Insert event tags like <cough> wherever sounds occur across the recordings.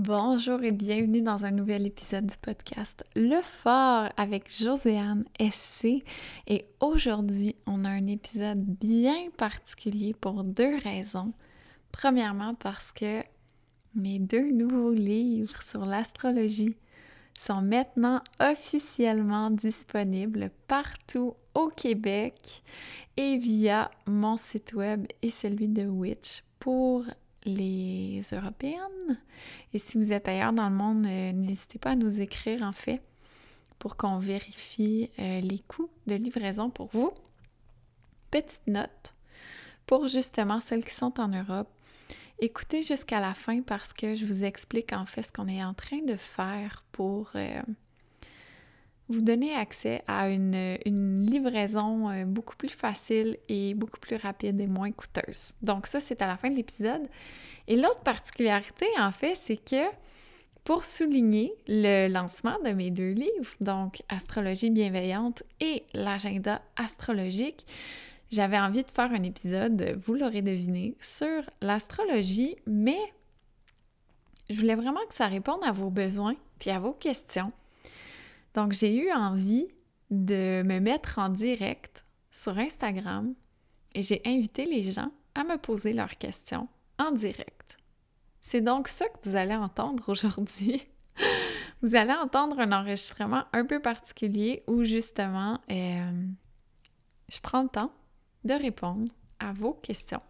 Bonjour et bienvenue dans un nouvel épisode du podcast Le Fort avec Joséanne SC. Et aujourd'hui, on a un épisode bien particulier pour deux raisons. Premièrement, parce que mes deux nouveaux livres sur l'astrologie sont maintenant officiellement disponibles partout au Québec et via mon site web et celui de Witch pour les Européennes. Et si vous êtes ailleurs dans le monde, euh, n'hésitez pas à nous écrire en fait pour qu'on vérifie euh, les coûts de livraison pour vous. Petite note pour justement celles qui sont en Europe. Écoutez jusqu'à la fin parce que je vous explique en fait ce qu'on est en train de faire pour euh, vous donner accès à une, livraison euh, beaucoup plus facile et beaucoup plus rapide et moins coûteuse. Donc ça, c'est à la fin de l'épisode. Et l'autre particularité, en fait, c'est que pour souligner le lancement de mes deux livres, donc Astrologie bienveillante et l'agenda astrologique, j'avais envie de faire un épisode, vous l'aurez deviné, sur l'astrologie, mais je voulais vraiment que ça réponde à vos besoins puis à vos questions. Donc, j'ai eu envie de me mettre en direct sur Instagram et j'ai invité les gens à me poser leurs questions en direct. C'est donc ça que vous allez entendre aujourd'hui. <laughs> vous allez entendre un enregistrement un peu particulier où justement euh, je prends le temps de répondre à vos questions.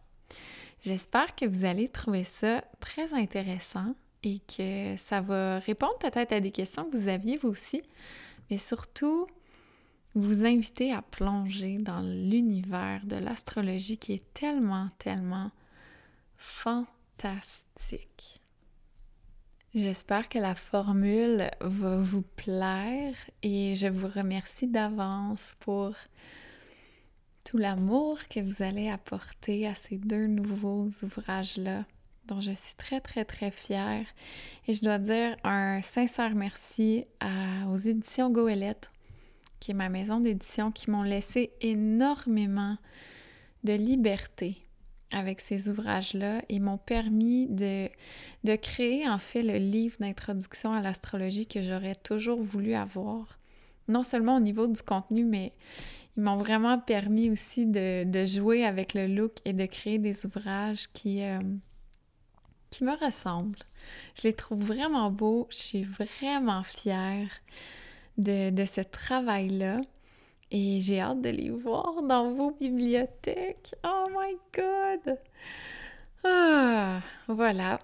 J'espère que vous allez trouver ça très intéressant et que ça va répondre peut-être à des questions que vous aviez vous aussi, mais surtout vous inviter à plonger dans l'univers de l'astrologie qui est tellement, tellement fantastique. J'espère que la formule va vous plaire et je vous remercie d'avance pour tout l'amour que vous allez apporter à ces deux nouveaux ouvrages-là dont je suis très, très, très fière. Et je dois dire un sincère merci aux éditions Goélette, qui est ma maison d'édition, qui m'ont laissé énormément de liberté avec ces ouvrages-là et m'ont permis de, de créer en fait le livre d'introduction à l'astrologie que j'aurais toujours voulu avoir. Non seulement au niveau du contenu, mais ils m'ont vraiment permis aussi de, de, jouer avec le look et de créer des ouvrages qui, euh, qui me ressemblent. Je les trouve vraiment beaux. Je suis vraiment fière de, ce travail-là. Et j'ai hâte de les voir dans vos bibliothèques. Oh my God! Ah, voilà.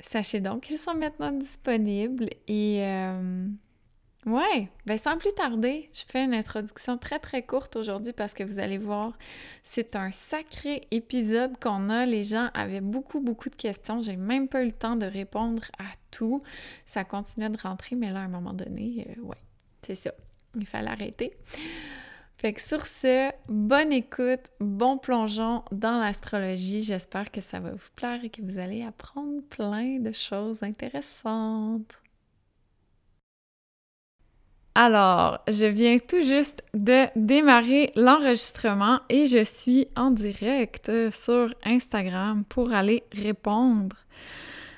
Sachez donc qu'ils sont maintenant disponibles et euh, Ouais, ben sans plus tarder, je fais une introduction très très courte aujourd'hui parce que vous allez voir, c'est un sacré épisode qu'on a. Les gens avaient beaucoup beaucoup de questions. J'ai même pas eu le temps de répondre à tout. Ça continuait de rentrer, mais là à un moment donné, euh, ouais, c'est ça. Il fallait arrêter. Fait que sur ce, bonne écoute, bon plongeon dans l'astrologie. J'espère que ça va vous plaire et que vous allez apprendre plein de choses intéressantes. Alors, je viens tout juste de démarrer l'enregistrement et je suis en direct sur Instagram pour aller répondre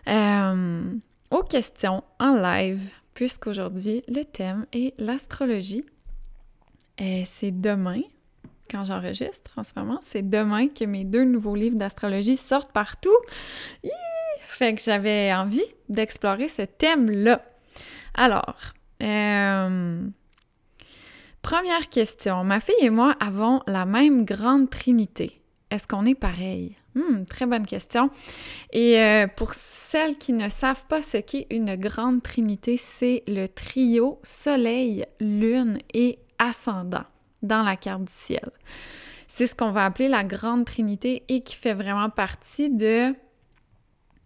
euh, aux questions en live, puisqu'aujourd'hui, le thème est l'astrologie. Et c'est demain, quand j'enregistre en ce moment, c'est demain que mes deux nouveaux livres d'astrologie sortent partout. Fait que j'avais envie d'explorer ce thème-là. Alors, euh, première question. Ma fille et moi avons la même grande trinité. Est-ce qu'on est pareil? Hmm, très bonne question. Et euh, pour celles qui ne savent pas ce qu'est une grande trinité, c'est le trio Soleil, Lune et Ascendant dans la carte du ciel. C'est ce qu'on va appeler la grande trinité et qui fait vraiment partie de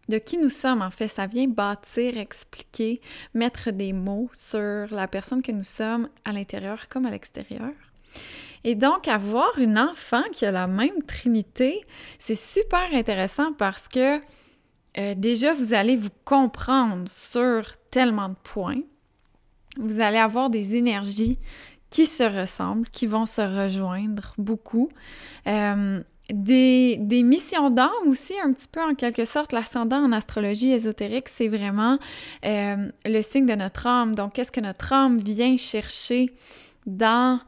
de qui nous sommes, en fait? Ça vient bâtir, expliquer, mettre des mots sur la personne que nous sommes à l'intérieur comme à l'extérieur. Et donc, avoir une enfant qui a la même trinité, c'est super intéressant parce que euh, déjà, vous allez vous comprendre sur tellement de points. Vous allez avoir des énergies qui se ressemblent, qui vont se rejoindre beaucoup. Euh, des, missions d'âme aussi, un petit peu en quelque sorte. L'ascendant en astrologie ésotérique, c'est vraiment euh, le signe de notre âme. Donc, qu'est-ce que notre âme vient chercher dans,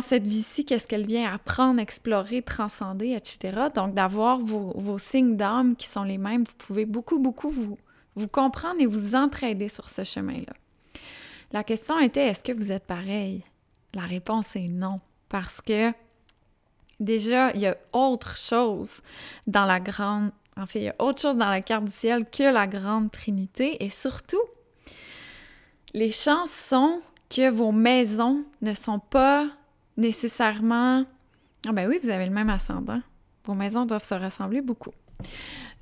cette vie-ci, qu'est-ce qu'elle vient apprendre, explorer, transcender, etc. Donc, d'avoir vos, vos signes d'âme qui sont les mêmes, vous pouvez beaucoup, beaucoup vous, vous comprendre et vous entraider sur ce chemin-là. La question était, est-ce que vous êtes pareil? La réponse est non, parce que déjà, il y a autre chose dans la grande... En fait, il y a autre chose dans la carte du ciel que la grande Trinité, et surtout, les chances sont que vos maisons ne sont pas nécessairement... Ah ben oui, vous avez le même ascendant. Vos maisons doivent se ressembler beaucoup.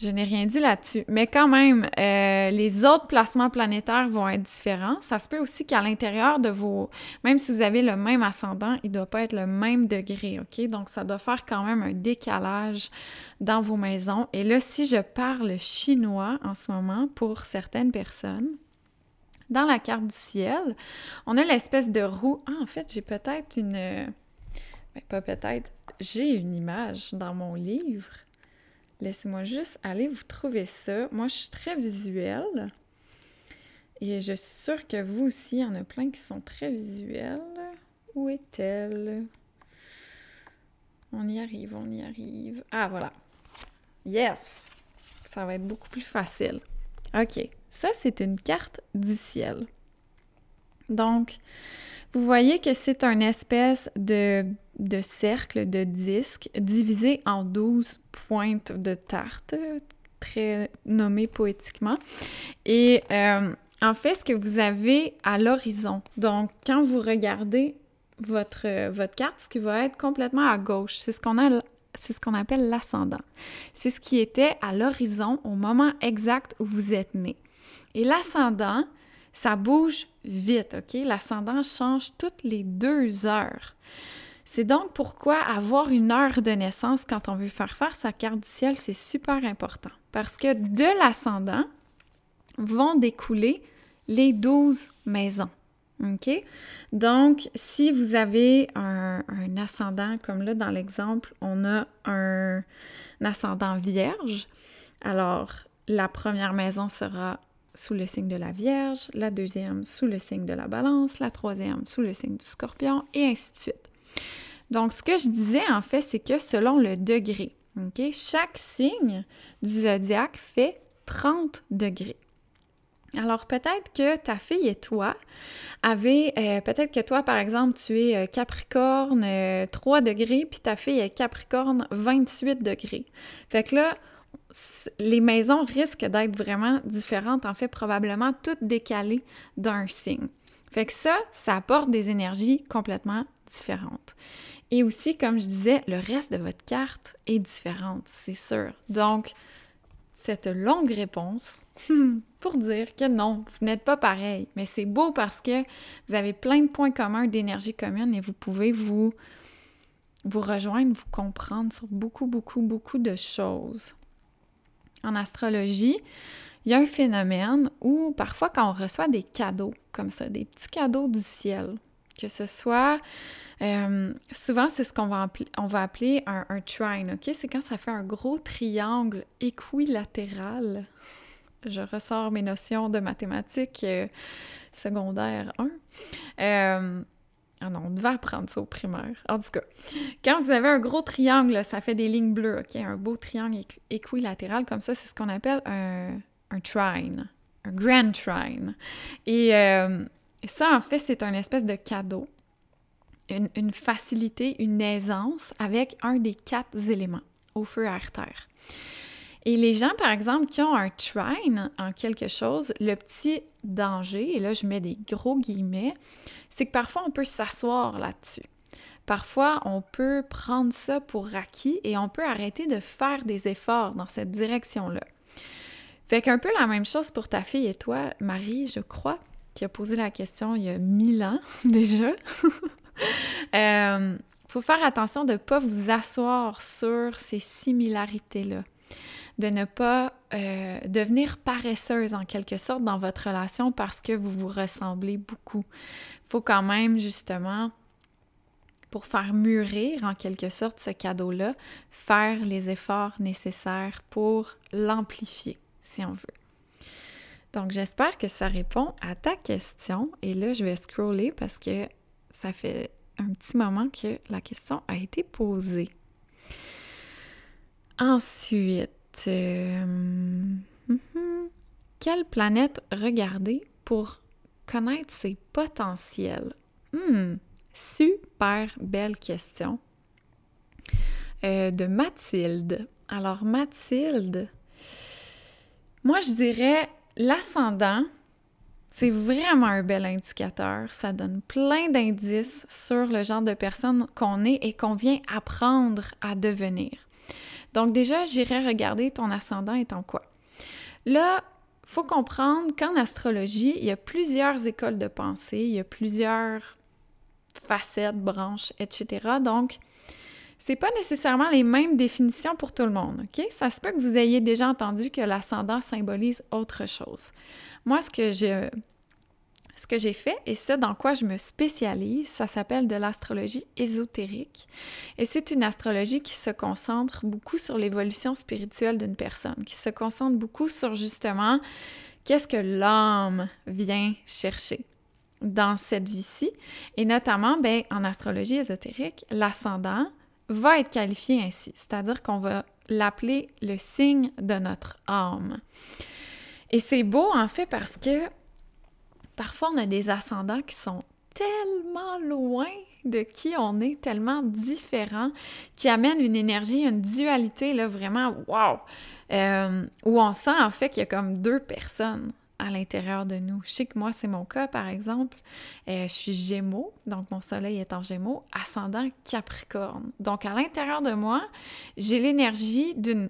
Je n'ai rien dit là-dessus. Mais quand même, euh, les autres placements planétaires vont être différents. Ça se peut aussi qu'à l'intérieur de vos... Même si vous avez le même ascendant, il ne doit pas être le même degré, OK? Donc, ça doit faire quand même un décalage dans vos maisons. Et là, si je parle chinois en ce moment, pour certaines personnes, dans la carte du ciel, on a l'espèce de roue. Ah, en fait, j'ai peut-être une... Pas peut-être. J'ai une image dans mon livre. Laissez-moi juste aller vous trouver ça. Moi, je suis très visuelle. Et je suis sûre que vous aussi, il y en a plein qui sont très visuels. Où est-elle? On y arrive, on y arrive. Ah, voilà. Yes! Ça va être beaucoup plus facile. OK. Ça, c'est une carte du ciel. Donc, vous voyez que c'est un espèce de, de, cercle, de disque, divisé en 12 pointes de tarte, très nommé poétiquement. Et euh, en fait, ce que vous avez à l'horizon, donc quand vous regardez votre, votre carte, ce qui va être complètement à gauche, c'est ce qu'on a c'est ce qu'on appelle l'ascendant. C'est ce qui était à l'horizon au moment exact où vous êtes né. Et l'ascendant, ça bouge vite, OK? L'ascendant change toutes les deux heures. C'est donc pourquoi avoir une heure de naissance quand on veut faire faire sa carte du ciel, c'est super important. Parce que de l'ascendant vont découler les douze maisons. OK? Donc, si vous avez un, un ascendant, comme là dans l'exemple, on a un ascendant vierge, alors la première maison sera sous le signe de la Vierge, la deuxième sous le signe de la Balance, la troisième sous le signe du Scorpion, et ainsi de suite. Donc, ce que je disais, en fait, c'est que selon le degré, chaque signe du zodiaque fait 30 degrés. Alors peut-être que ta fille et toi avez, euh, peut-être que toi par exemple tu es euh, Capricorne 3 euh, degrés, puis ta fille est Capricorne 28 degrés. Fait que là, les maisons risquent d'être vraiment différentes, en fait, probablement toutes décalées d'un signe. Fait que ça, ça apporte des énergies complètement Et aussi, comme je disais, le reste de votre carte est différente, c'est sûr. Donc, cette longue réponse <laughs> pour dire que non, vous n'êtes pas pareil. Mais c'est beau parce que vous avez plein de points communs d'énergie commune et vous pouvez vous, vous rejoindre, vous comprendre sur beaucoup, beaucoup, beaucoup de choses en astrologie, il y a un phénomène où parfois quand on reçoit des cadeaux comme ça, des petits cadeaux du ciel, que ce soit euh, souvent, c'est ce qu'on va, on va appeler un, trine, OK? C'est quand ça fait un gros triangle équilatéral. Je ressors mes notions de mathématiques euh, secondaire 1. Euh, ah non, on devait apprendre ça au primaire. En tout cas, quand vous avez un gros triangle, ça fait des lignes bleues, OK? Un beau triangle équilatéral comme ça, c'est ce qu'on appelle un, trine, un grand trine. Et euh, ça, en fait, c'est un espèce de cadeau, une, facilité, une aisance avec un des quatre éléments, au feu, à terre. Et les gens, par exemple, qui ont un trine en quelque chose, le petit danger, et là je mets des gros guillemets, c'est que parfois on peut s'asseoir là-dessus. Parfois, on peut prendre ça pour acquis et on peut arrêter de faire des efforts dans cette direction-là. Fait qu'un peu la même chose pour ta fille et toi, Marie, je crois, qui a posé la question il y a mille ans <laughs> déjà. <laughs> euh, faut faire attention de ne pas vous asseoir sur ces similarités-là de ne pas euh, devenir paresseuse en quelque sorte dans votre relation parce que vous vous ressemblez beaucoup. Il faut quand même justement pour faire mûrir en quelque sorte ce cadeau-là, faire les efforts nécessaires pour l'amplifier, si on veut. Donc j'espère que ça répond à ta question. Et là, je vais scroller parce que ça fait un petit moment que la question a été posée. Ensuite, euh, mhm, quelle planète regarder pour connaître ses potentiels? Hmm, super belle question. Euh, de Mathilde. Alors, Mathilde, moi, je dirais l'ascendant, c'est vraiment un bel indicateur. Ça donne plein d'indices sur le genre de personne qu'on est et qu'on vient apprendre à devenir. Donc déjà, j'irai regarder ton ascendant étant quoi. Là, faut comprendre qu'en astrologie, il y a plusieurs écoles de pensée, il y a plusieurs facettes, branches, etc. Donc, c'est pas nécessairement les mêmes définitions pour tout le monde, OK? Ça se peut que vous ayez déjà entendu que l'ascendant symbolise autre chose. Moi, ce que je ce j'ai fait et ce dans quoi je me spécialise, ça s'appelle de l'astrologie ésotérique. Et c'est une astrologie qui se concentre beaucoup sur l'évolution spirituelle d'une personne, qui se concentre beaucoup sur justement qu'est-ce que l'âme vient chercher dans cette vie-ci. Et notamment, ben, en astrologie ésotérique, l'ascendant va être qualifié ainsi, c'est-à-dire qu'on va l'appeler le signe de notre âme. Et c'est beau en fait parce que parfois on a des ascendants qui sont tellement loin de qui on est, tellement différents, qui amènent une énergie, une dualité, là, vraiment, wow! Euh, où on sent en fait qu'il y a comme deux personnes à l'intérieur de nous. Je sais que moi, c'est mon cas, par exemple. Euh, je suis Gémeaux, donc mon soleil est en Gémeaux, ascendant Capricorne. Donc, à l'intérieur de moi, j'ai l'énergie d'une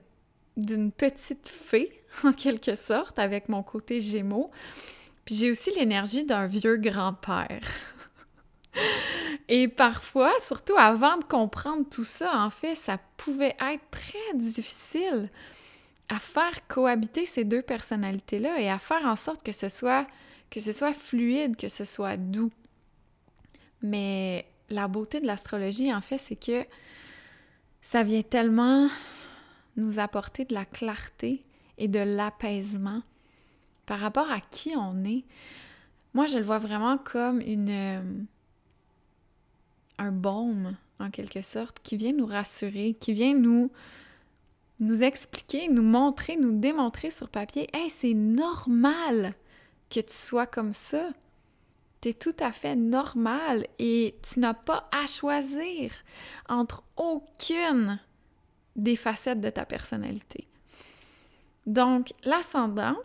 d'une petite fée, <laughs> en quelque sorte, avec mon côté Gémeaux. Puis j'ai aussi l'énergie d'un vieux grand-père. <laughs> Et parfois, surtout avant de comprendre tout ça, en fait, ça pouvait être très difficile à faire cohabiter ces deux personnalités-là et à faire en sorte que ce soit que ce soit fluide, que ce soit doux. Mais la beauté de l'astrologie, en fait, c'est que ça vient tellement nous apporter de la clarté et de l'apaisement par rapport à qui on est. Moi, je le vois vraiment comme une euh, un baume en quelque sorte qui vient nous rassurer, qui vient nous nous expliquer, nous montrer, nous démontrer sur papier, hey, c'est normal que tu sois comme ça. es tout à fait normal et tu n'as pas à choisir entre aucune des facettes de ta personnalité. Donc, l'ascendant,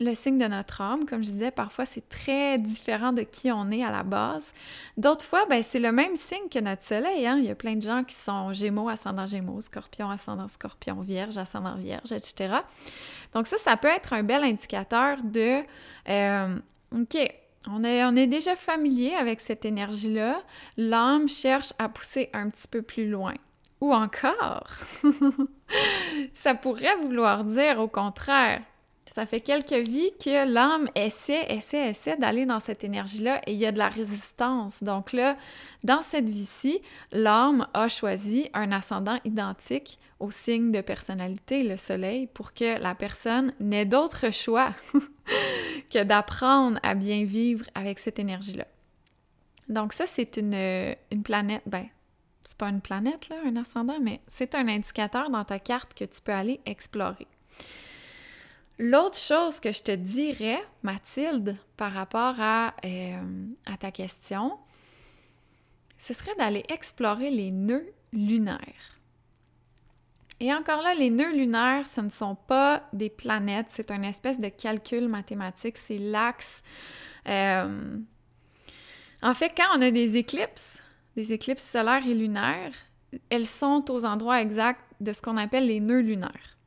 le signe de notre âme, comme je disais, parfois c'est très différent de qui on est à la base. D'autres fois, ben, c'est le même signe que notre soleil. Hein? Il y a plein de gens qui sont gémeaux, ascendant gémeaux, scorpion, ascendant scorpion, vierge, ascendant vierge, etc. Donc ça, ça peut être un bel indicateur de, euh, OK, on est, on est déjà familier avec cette énergie-là. L'âme cherche à pousser un petit peu plus loin. Ou encore, <laughs> ça pourrait vouloir dire au contraire, ça fait quelques vies que l'âme essaie, essaie, essaie d'aller dans cette énergie-là et il y a de la résistance. Donc là, dans cette vie-ci, l'âme a choisi un ascendant identique au signe de personnalité, le soleil, pour que la personne n'ait d'autre choix <laughs> que d'apprendre à bien vivre avec cette énergie-là. Donc ça, c'est une, une planète, ben, c'est pas une planète, là, un ascendant, mais c'est un indicateur dans ta carte que tu peux aller explorer. L'autre chose que je te dirais, Mathilde, par rapport à, euh, à ta question, ce serait d'aller explorer les nœuds lunaires. Et encore là, les nœuds lunaires, ce ne sont pas des planètes, c'est une espèce de calcul mathématique, c'est l'axe. Euh, en fait, quand on a des éclipses, des éclipses solaires et lunaires, elles sont aux endroits exacts de ce qu'on appelle les nœuds lunaires.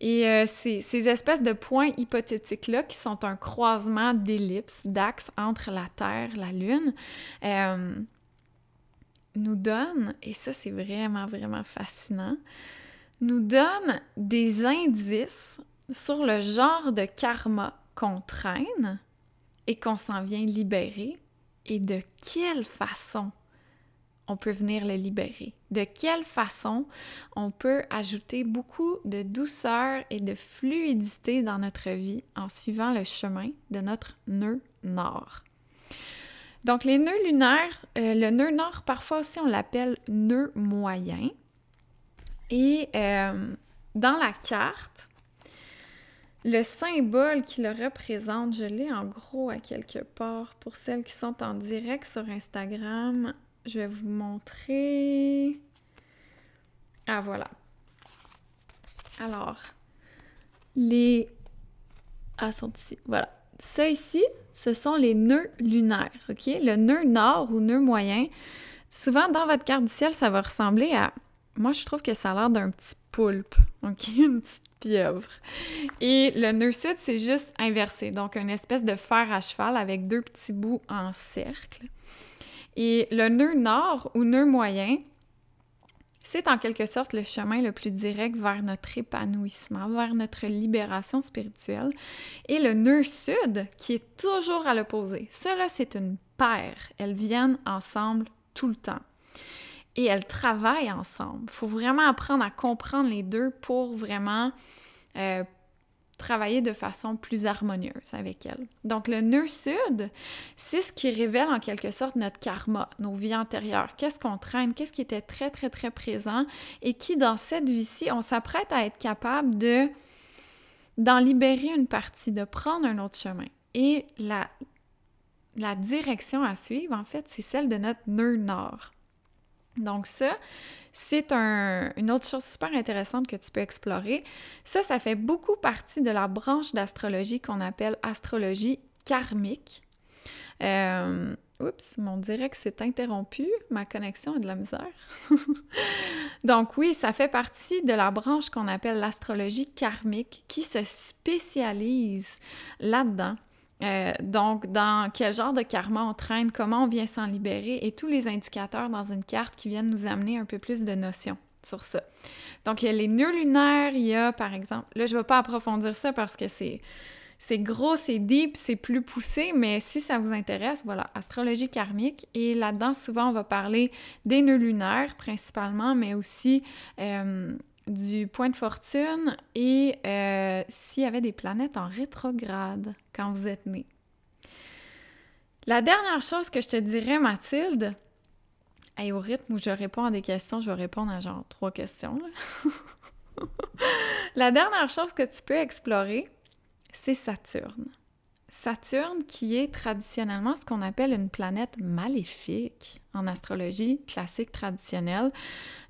Et euh, ces, espèces de points hypothétiques-là, qui sont un croisement d'ellipses, d'axes entre la Terre, la Lune, euh, nous donnent, et ça c'est vraiment, vraiment fascinant, nous donnent des indices sur le genre de karma qu'on traîne et qu'on s'en vient libérer et de quelle façon on peut venir le libérer? De quelle façon on peut ajouter beaucoup de douceur et de fluidité dans notre vie en suivant le chemin de notre nœud nord? Donc, les nœuds lunaires, euh, le nœud nord, parfois aussi, on l'appelle nœud moyen. Et euh, dans la carte, le symbole qui le représente, je l'ai en gros à quelque part pour celles qui sont en direct sur Instagram. Je vais vous montrer. Ah voilà. Alors, les... Ah, sont ici. Voilà. Ça ici, ce sont les nœuds lunaires, OK? Le nœud nord ou nœud moyen, souvent dans votre carte du ciel, ça va ressembler à... Moi, je trouve que ça a l'air d'un petit poulpe, OK? <laughs> Une petite pieuvre. Et le nœud sud, c'est juste inversé, donc une espèce de fer à cheval avec deux petits bouts en cercle. Et le nœud nord ou nœud moyen, c'est en quelque sorte le chemin le plus direct vers notre épanouissement, vers notre libération spirituelle. Et le nœud sud, qui est toujours à l'opposé. Cela, c'est une paire. Elles viennent ensemble tout le temps. Et elles travaillent ensemble. Il faut vraiment apprendre à comprendre les deux pour vraiment euh, travailler de façon plus harmonieuse avec elle. Donc le nœud sud, c'est ce qui révèle en quelque sorte notre karma, nos vies antérieures. Qu'est-ce qu'on traîne, qu'est-ce qui était très très très présent? Et qui dans cette vie-ci, on s'apprête à être capable de d'en libérer une partie, de prendre un autre chemin. Et la la direction à suivre en fait, c'est celle de notre nœud nord. Donc ça, c'est une autre chose super intéressante que tu peux explorer. Ça, ça fait beaucoup partie de la branche d'astrologie qu'on appelle astrologie karmique. Euh, oups, mon direct s'est interrompu, ma connexion a de la misère. <laughs> Donc oui, ça fait partie de la branche qu'on appelle l'astrologie karmique qui se spécialise là-dedans euh, donc, dans quel genre de karma on traîne, comment on vient s'en libérer et tous les indicateurs dans une carte qui viennent nous amener un peu plus de notions sur ça. Donc, il y a les nœuds lunaires, il y a par exemple, là, je ne vais pas approfondir ça parce que c'est. C'est gros, c'est deep, c'est plus poussé, mais si ça vous intéresse, voilà, astrologie karmique. Et là-dedans, souvent, on va parler des nœuds lunaires principalement, mais aussi euh, du point de fortune et euh, s'il y avait des planètes en rétrograde quand vous êtes né. La dernière chose que je te dirais, Mathilde, et au rythme où je réponds à des questions, je vais répondre à genre trois questions. <laughs> La dernière chose que tu peux explorer, c'est Saturne. Saturne, qui est traditionnellement ce qu'on appelle une planète maléfique en astrologie classique traditionnelle,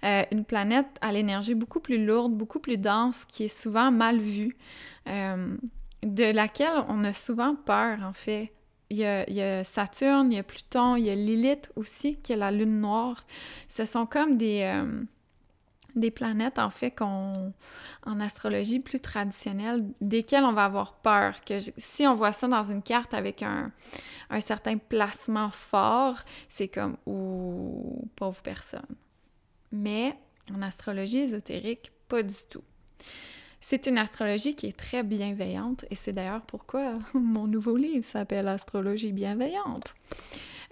euh, une planète à l'énergie beaucoup plus lourde, beaucoup plus dense, qui est souvent mal vue, euh, de laquelle on a souvent peur en fait. Il y, a, Saturne, il y a Pluton, il y a Lilith aussi, qui est la lune noire. Ce sont comme des, euh, des planètes, en fait, qu'on, en astrologie plus traditionnelle, desquelles on va avoir peur. Que si on voit ça dans une carte avec un, un certain placement fort, c'est comme, ou pauvre personne. Mais en astrologie ésotérique, pas du tout. C'est une astrologie qui est très bienveillante et c'est d'ailleurs pourquoi <laughs> mon nouveau livre s'appelle Astrologie bienveillante.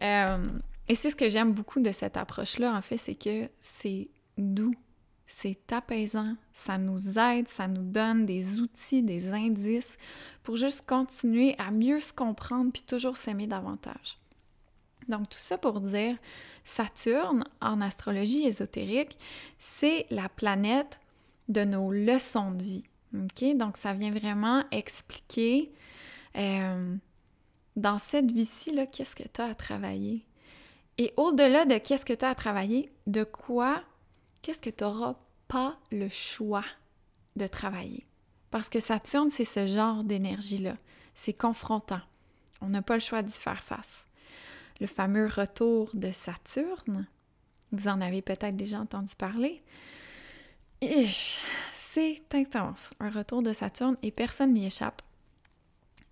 Euh, et c'est ce que j'aime beaucoup de cette approche-là, en fait, c'est que c'est doux, c'est apaisant, ça nous aide, ça nous donne des outils, des indices pour juste continuer à mieux se comprendre puis toujours s'aimer davantage. Donc tout ça pour dire, Saturne en astrologie ésotérique, c'est la planète de nos leçons de vie. Donc ça vient vraiment expliquer euh, dans cette vie-ci, qu'est-ce que tu as à travailler. Et au-delà de qu'est-ce que tu as à travailler, de quoi qu'est-ce que tu n'auras pas le choix de travailler? Parce que Saturne, c'est ce genre d'énergie-là. C'est confrontant. On n'a pas le choix d'y faire face. Le fameux retour de Saturne, vous en avez peut-être déjà entendu parler. C'est intense, un retour de Saturne, et personne n'y échappe.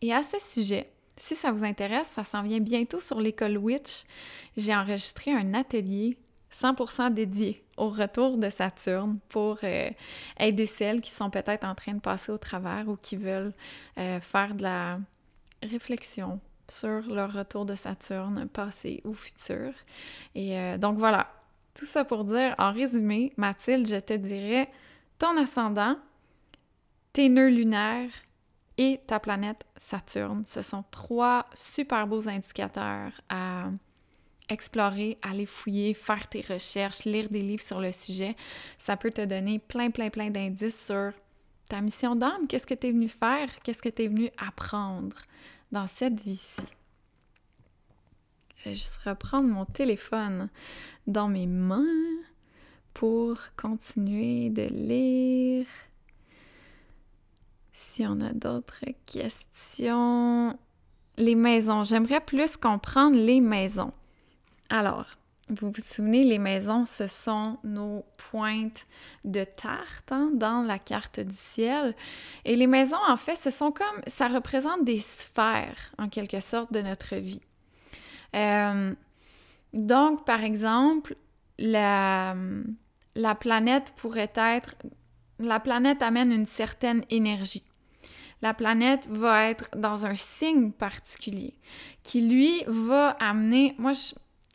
Et à ce sujet, si ça vous intéresse, ça s'en vient bientôt sur l'école Witch. J'ai enregistré un atelier 100% dédié au retour de Saturne pour euh, aider celles qui sont peut-être en train de passer au travers ou qui veulent euh, faire de la réflexion sur leur retour de Saturne, passé ou futur. Et euh, donc voilà, tout ça pour dire, en résumé, Mathilde, je te dirais, ton ascendant, tes nœuds lunaires et ta planète Saturne. Ce sont trois super beaux indicateurs à explorer, aller fouiller, faire tes recherches, lire des livres sur le sujet. Ça peut te donner plein, plein, plein d'indices sur ta mission d'âme. Qu'est-ce que tu es venu faire? Qu'est-ce que tu es venu apprendre dans cette vie-ci? Je vais juste reprendre mon téléphone dans mes mains pour continuer de lire. Si on a d'autres questions. Les maisons. J'aimerais plus comprendre les maisons. Alors, vous vous souvenez, les maisons, ce sont nos pointes de tarte hein, dans la carte du ciel. Et les maisons, en fait, ce sont comme, ça représente des sphères, en quelque sorte, de notre vie. Euh, donc, par exemple, la, la planète pourrait être, la planète amène une certaine énergie. La planète va être dans un signe particulier qui, lui, va amener, moi, je,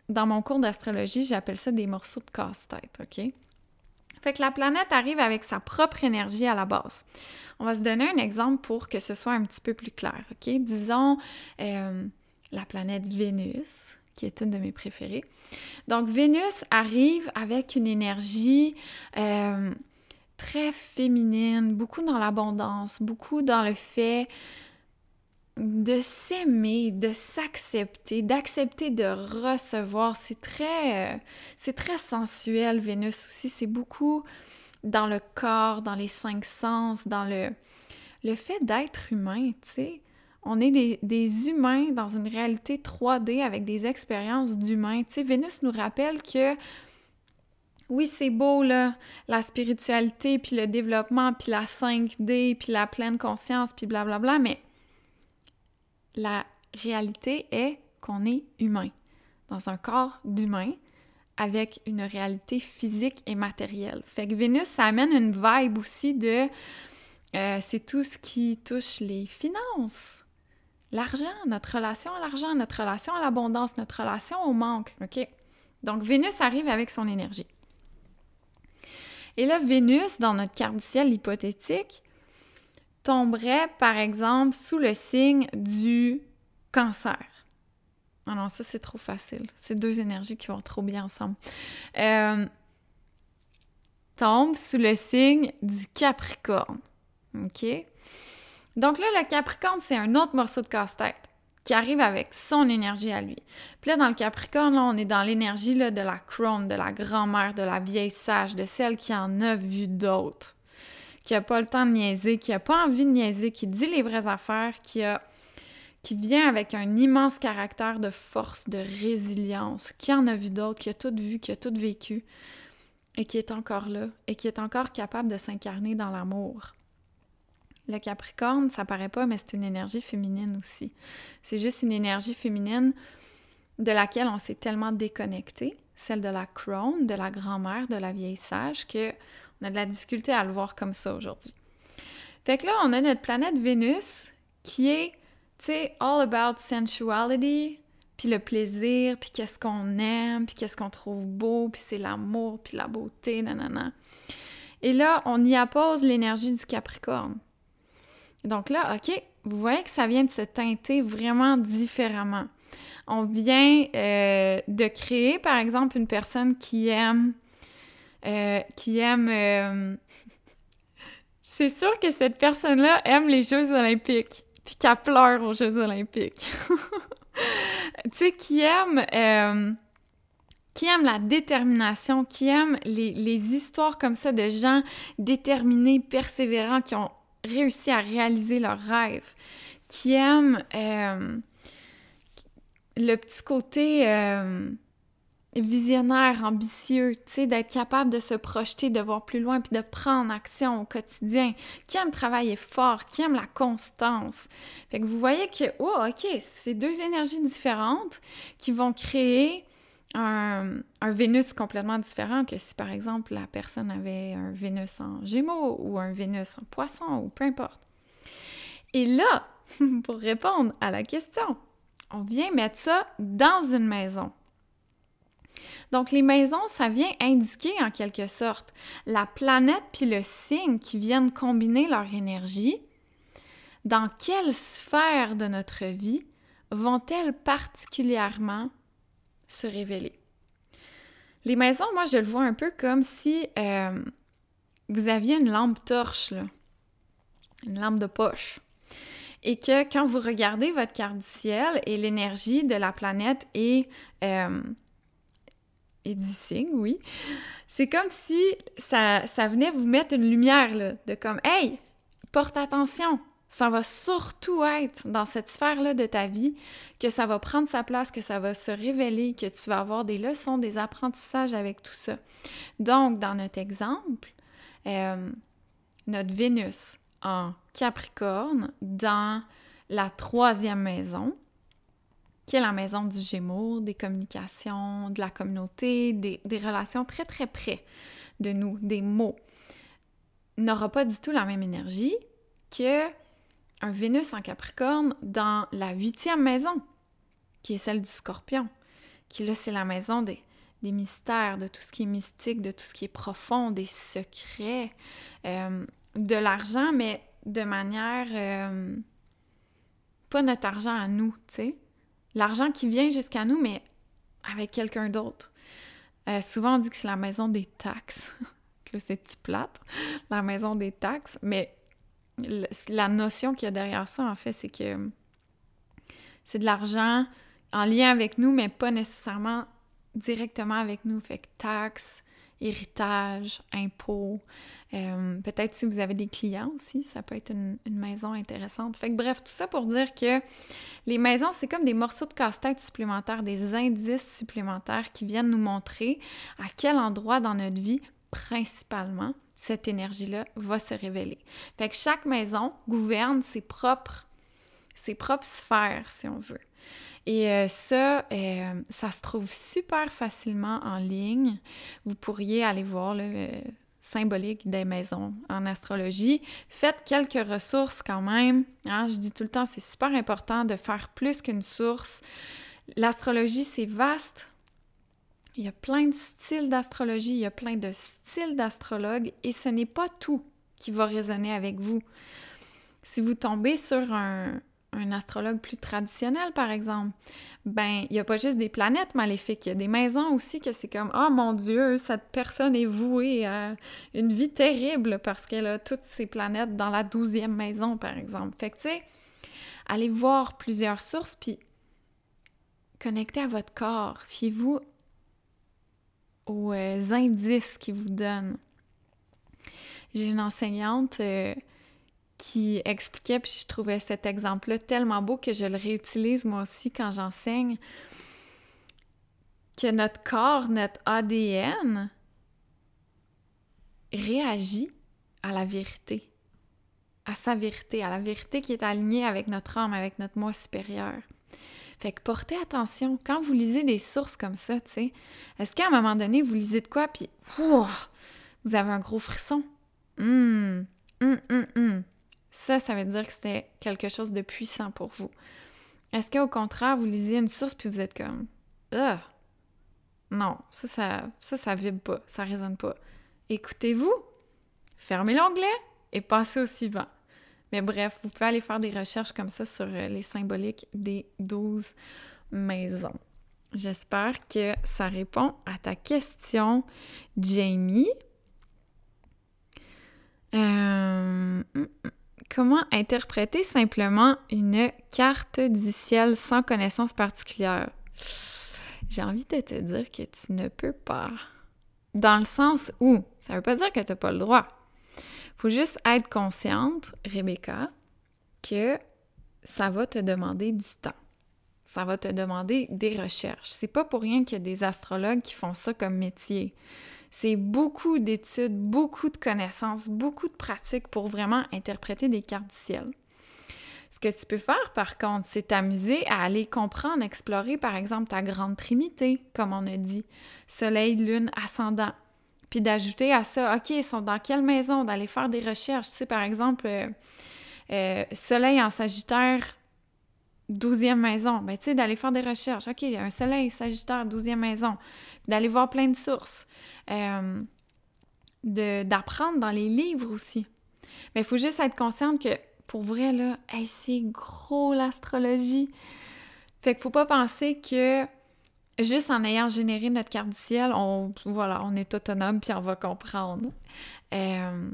dans mon cours d'astrologie, j'appelle ça des morceaux de casse-tête, OK? Fait que la planète arrive avec sa propre énergie à la base. On va se donner un exemple pour que ce soit un petit peu plus clair, OK? Disons euh, la planète Vénus, qui est une de mes préférées. Donc, Vénus arrive avec une énergie euh, très féminine, beaucoup dans l'abondance, beaucoup dans le fait de s'aimer, de s'accepter, d'accepter de recevoir. C'est très, euh, c'est très sensuel, Vénus aussi. C'est beaucoup dans le corps, dans les cinq sens, dans le, le fait d'être humain, tu sais. On est des, humains dans une réalité 3D avec des expériences d'humains. Tu Vénus nous rappelle que oui, c'est beau, là, la spiritualité, puis le développement, puis la 5D, puis la pleine conscience, puis blablabla, mais la réalité est qu'on est humain, dans un corps d'humain, avec une réalité physique et matérielle. Fait que Vénus, ça amène une vibe aussi de... Euh, c'est tout ce qui touche les finances, l'argent, notre relation à l'argent, notre relation à l'abondance, notre relation au manque, OK? Donc, Vénus arrive avec son énergie. Et là, Vénus, dans notre carte du ciel hypothétique, tomberait, par exemple, sous le signe du cancer. Ah non, ça, c'est trop facile. C'est deux énergies qui vont trop bien ensemble. Euh, tombe sous le signe du Capricorne. OK? Donc là, le Capricorne, c'est un autre morceau de casse-tête qui arrive avec son énergie à lui. Puis là, dans le Capricorne, là, on est dans l'énergie de la crone, de la grand-mère, de la vieille sage, de celle qui en a vu d'autres qui a pas le temps de niaiser, qui a pas envie de niaiser, qui dit les vraies affaires, qui a qui vient avec un immense caractère de force, de résilience, qui en a vu d'autres, qui a tout vu, qui a tout vécu, et qui est encore là, et qui est encore capable de s'incarner dans l'amour. Le Capricorne, ça paraît pas, mais c'est une énergie féminine aussi. C'est juste une énergie féminine de laquelle on s'est tellement déconnecté, celle de la crone, de la grand-mère, de la vieille sage, que on a de la difficulté à le voir comme ça aujourd'hui. Fait que là, on a notre planète Vénus qui est, tu sais, all about sensuality, puis le plaisir, puis qu'est-ce qu'on aime, puis qu'est-ce qu'on trouve beau, puis c'est l'amour, puis la beauté, nanana. Et là, on y appose l'énergie du Capricorne. Donc là, OK, vous voyez que ça vient de se teinter vraiment différemment. On vient euh, de créer, par exemple, une personne qui aime euh, qui aime... Euh, <laughs> c'est sûr que cette personne-là aime les Jeux olympiques, puis qu'elle pleure aux Jeux olympiques. <laughs> tu sais, qui aime... Euh, qui aime la détermination, qui aime les, les, histoires comme ça de gens déterminés, persévérants, qui ont réussi à réaliser leurs rêves, qui aime le petit côté visionnaire, ambitieux, tu sais, d'être capable de se projeter, de voir plus loin, puis de prendre action au quotidien, qui aime travailler fort, qui aime la constance. Fait que vous voyez que, oh, ok, c'est deux énergies différentes qui vont créer un, un, Vénus complètement différent que si, par exemple, la personne avait un Vénus en Gémeaux ou un Vénus en Poisson ou peu importe. Et là, <laughs> pour répondre à la question, on vient mettre ça dans une maison. Donc les maisons, ça vient indiquer en quelque sorte la planète puis le signe qui viennent combiner leur énergie. Dans quelle sphère de notre vie vont-elles particulièrement se révéler? Les maisons, moi, je le vois un peu comme si euh, vous aviez une lampe torche, une lampe de poche. Et que quand vous regardez votre carte du ciel et l'énergie de la planète est, euh, du signe, oui, c'est comme si ça, venait vous mettre une lumière, de comme, hey, porte attention, ça va surtout être dans cette sphère-là de ta vie que ça va prendre sa place, que ça va se révéler, que tu vas avoir des leçons, des apprentissages avec tout ça. Donc, dans notre exemple, euh, notre Vénus en Capricorne dans la troisième maison, qui est la maison du Gémeaux, des communications, de la communauté, des, relations très très près de nous, des mots, n'aura pas du tout la même énergie que un Vénus en Capricorne dans la huitième maison, qui est celle du Scorpion, qui là, c'est la maison des, des, mystères, de tout ce qui est mystique, de tout ce qui est profond, des secrets, euh, de l'argent, mais de manière... Euh, pas notre argent à nous, tu sais. L'argent qui vient jusqu'à nous, mais avec quelqu'un d'autre. Euh, souvent, on dit que c'est la maison des taxes. <laughs> là, c'est plate, la maison des taxes, mais la notion qu'il y a derrière ça, en fait, c'est que c'est de l'argent en lien avec nous, mais pas nécessairement directement avec nous. Fait que taxes, héritage, impôts, euh, peut-être si vous avez des clients aussi, ça peut être une, maison intéressante. Fait que bref, tout ça pour dire que les maisons, c'est comme des morceaux de casse-tête supplémentaires, des indices supplémentaires qui viennent nous montrer à quel endroit dans notre vie, principalement, cette énergie-là va se révéler. Fait que chaque maison gouverne ses propres, ses propres sphères, si on veut. Et euh, ça, euh, ça se trouve super facilement en ligne. Vous pourriez aller voir le euh, symbolique des maisons en astrologie. Faites quelques ressources quand même. Hein. Je dis tout le temps, c'est super important de faire plus qu'une source. L'astrologie, c'est vaste. Il y a plein de styles d'astrologie, il y a plein de styles d'astrologues et ce n'est pas tout qui va résonner avec vous. Si vous tombez sur un, astrologue plus traditionnel, par exemple, ben, il n'y a pas juste des planètes maléfiques, il y a des maisons aussi que c'est comme Oh mon Dieu, cette personne est vouée à une vie terrible parce qu'elle a toutes ses planètes dans la douzième maison, par exemple. Fait que, tu sais, allez voir plusieurs sources, puis connectez à votre corps. Fiez-vous aux euh, indices qu'ils vous donnent. J'ai une enseignante euh, qui expliquait, puis je trouvais cet exemple-là tellement beau que je le réutilise moi aussi quand j'enseigne, que notre corps, notre ADN réagit à la vérité, à sa vérité, à la vérité qui est alignée avec notre âme, avec notre moi supérieur. Fait que portez attention, quand vous lisez des sources comme ça, tu sais, est-ce qu'à un moment donné, vous lisez de quoi, puis vous avez un gros frisson? Hum, hum, hum, hum. Ça, ça veut dire que c'était quelque chose de puissant pour vous. Est-ce qu'au contraire, vous lisez une source, puis vous êtes comme, ah, non, ça, ça, ça, ça vibre pas, ça résonne pas. Écoutez-vous, fermez l'onglet et passez au suivant. Mais bref, vous pouvez aller faire des recherches comme ça sur euh, les symboliques des 12 maisons. J'espère que ça répond à ta question, Jamie. Euh, comment interpréter simplement une carte du ciel sans connaissance particulière? J'ai envie de te dire que tu ne peux pas. Dans le sens où, ça ne veut pas dire que tu n'as pas le droit faut juste être consciente, Rebecca, que ça va te demander du temps. Ça va te demander des recherches. C'est pas pour rien qu'il y a des astrologues qui font ça comme métier. C'est beaucoup d'études, beaucoup de connaissances, beaucoup de pratiques pour vraiment interpréter des cartes du ciel. Ce que tu peux faire, par contre, c'est t'amuser à aller comprendre, explorer, par exemple, ta grande trinité, comme on a dit, soleil, lune, ascendant, puis d'ajouter à ça, OK, ils sont dans quelle maison, d'aller faire des recherches. Tu sais, par exemple, euh, euh, Soleil en Sagittaire, douzième maison, ben, tu sais, d'aller faire des recherches. OK, un soleil, sagittaire, douzième maison. D'aller voir plein de sources. Euh, d'apprendre dans les livres aussi. Mais il faut juste être consciente que, pour vrai, là, c'est gros l'astrologie. Fait qu'il faut pas penser que juste en ayant généré notre carte du ciel, on, voilà, on est autonome puis on va comprendre. Euh,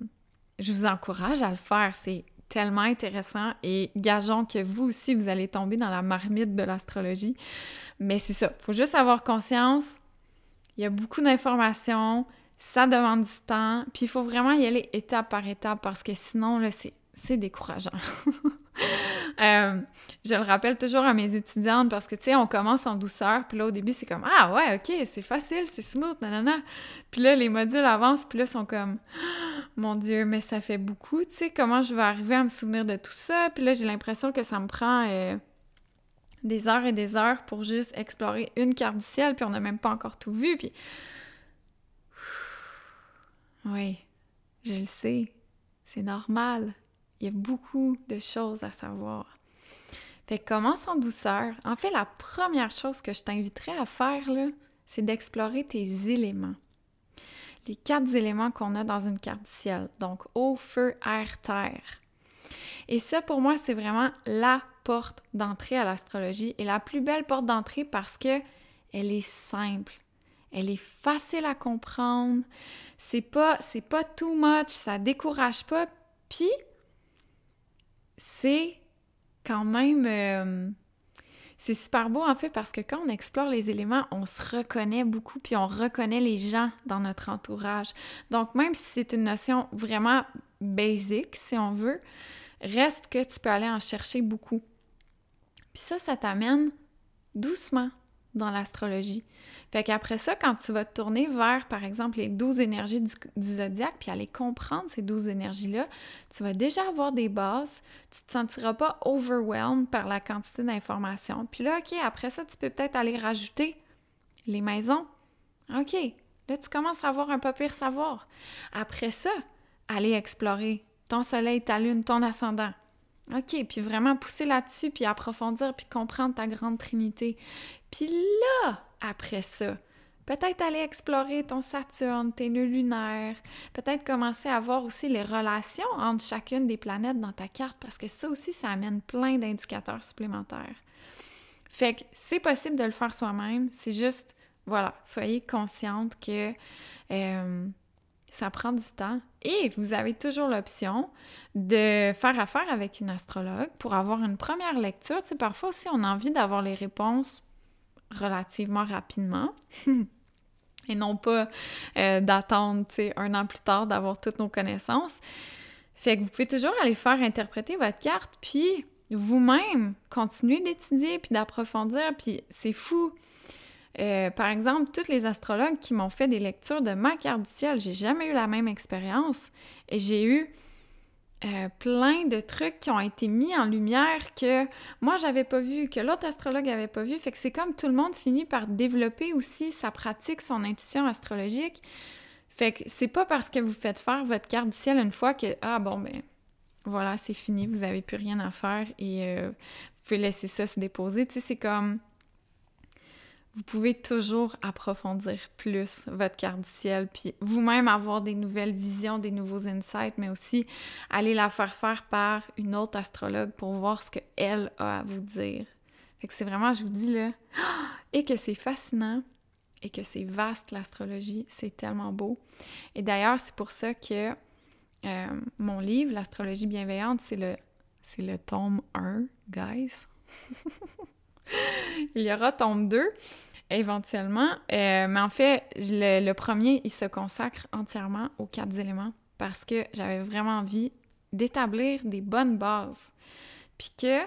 je vous encourage à le faire. C'est tellement intéressant et gageons que vous aussi, vous allez tomber dans la marmite de l'astrologie. Mais c'est ça, faut juste avoir conscience. Il y a beaucoup d'informations, ça demande du temps, puis il faut vraiment y aller étape par étape parce que sinon, là, c'est décourageant. <laughs> <laughs> Euh, je le rappelle toujours à mes étudiantes parce que, tu sais, on commence en douceur, puis là, au début, c'est comme « Ah ouais, OK, c'est facile, c'est smooth, nanana. » Puis là, les modules avancent, puis là, sont comme <gasps> « Mon Dieu, mais ça fait beaucoup, tu sais, comment je vais arriver à me souvenir de tout ça? » Puis là, j'ai l'impression que ça me prend... Euh, des heures et des heures pour juste explorer une carte du ciel, puis on n'a même pas encore tout vu, puis... <sighs> Oui, je le sais, c'est normal. Il y a beaucoup de choses à savoir. Fait que commence en douceur. En fait, la première chose que je t'inviterais à faire, là, c'est d'explorer tes éléments. Les quatre éléments qu'on a dans une carte du ciel. Donc, eau, feu, air, terre. Et ça, pour moi, c'est vraiment la porte d'entrée à l'astrologie et la plus belle porte d'entrée parce que elle est simple. Elle est facile à comprendre. C'est pas, c'est pas too much, ça décourage pas. Puis, c'est quand même... Euh, c'est super beau en fait parce que quand on explore les éléments, on se reconnaît beaucoup puis on reconnaît les gens dans notre entourage. Donc même si c'est une notion vraiment basic, si on veut, reste que tu peux aller en chercher beaucoup. Puis ça, ça t'amène doucement dans l'astrologie. Fait qu'après ça, quand tu vas te tourner vers, par exemple, les douze énergies du, zodiaque, puis aller comprendre ces douze énergies-là, tu vas déjà avoir des bases, tu te sentiras pas overwhelmed par la quantité d'informations. Puis là, OK, après ça, tu peux peut-être aller rajouter les maisons. OK, là, tu commences à avoir un peu pire savoir. Après ça, aller explorer ton soleil, ta lune, ton ascendant. OK, puis vraiment pousser là-dessus, puis approfondir, puis comprendre ta grande trinité. Puis là, après ça, peut-être aller explorer ton Saturne, tes nœuds lunaires, peut-être commencer à voir aussi les relations entre chacune des planètes dans ta carte, parce que ça aussi, ça amène plein d'indicateurs supplémentaires. Fait que c'est possible de le faire soi-même, c'est juste, voilà, soyez consciente que... Euh, ça prend du temps. Et vous avez toujours l'option de faire affaire avec une astrologue pour avoir une première lecture. Tu parfois aussi, on a envie d'avoir les réponses relativement rapidement. <laughs> Et non pas euh, d'attendre, un an plus tard d'avoir toutes nos connaissances. Fait que vous pouvez toujours aller faire interpréter votre carte, puis vous-même continuer d'étudier, puis d'approfondir, puis c'est fou. Euh, par exemple, tous les astrologues qui m'ont fait des lectures de ma carte du ciel, j'ai jamais eu la même expérience et j'ai eu euh, plein de trucs qui ont été mis en lumière que moi j'avais pas vu, que l'autre astrologue avait pas vu. Fait que c'est comme tout le monde finit par développer aussi sa pratique, son intuition astrologique. Fait que c'est pas parce que vous faites faire votre carte du ciel une fois que ah bon ben voilà, c'est fini, vous avez plus rien à faire et euh, vous pouvez laisser ça se déposer. Tu sais, c'est comme vous pouvez toujours approfondir plus votre carte du ciel, puis vous-même avoir des nouvelles visions, des nouveaux insights, mais aussi aller la faire faire par une autre astrologue pour voir ce qu'elle a à vous dire. Fait que c'est vraiment, je vous dis là, <gasps> et que c'est fascinant et que c'est vaste l'astrologie, c'est tellement beau. Et d'ailleurs, c'est pour ça que euh, mon livre, L'astrologie bienveillante, c'est le, c'est le tome 1, guys. <laughs> <laughs> il y aura tome 2 éventuellement. Euh, mais en fait, le, premier, il se consacre entièrement aux quatre éléments parce que j'avais vraiment envie d'établir des bonnes bases. Puis que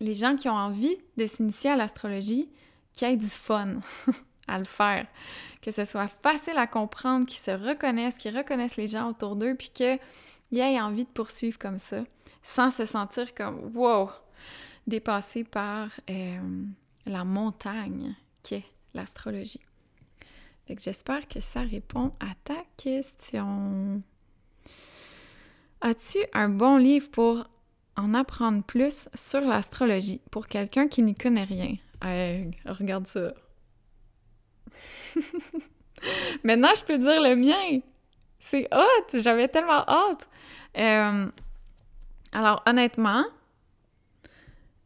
les gens qui ont envie de s'initier à l'astrologie, qui aient du fun <laughs> à le faire. Que ce soit facile à comprendre, qu'ils se reconnaissent, qu'ils reconnaissent les gens autour d'eux, puis qu'ils aient envie de poursuivre comme ça, sans se sentir comme « wow », dépassé par euh, la montagne qu'est l'astrologie. J'espère que ça répond à ta question. As-tu un bon livre pour en apprendre plus sur l'astrologie? Pour quelqu'un qui n'y connaît rien? regarde ça. <laughs> Maintenant, je peux dire le mien. C'est hot! J'avais tellement hâte! Euh, alors, honnêtement,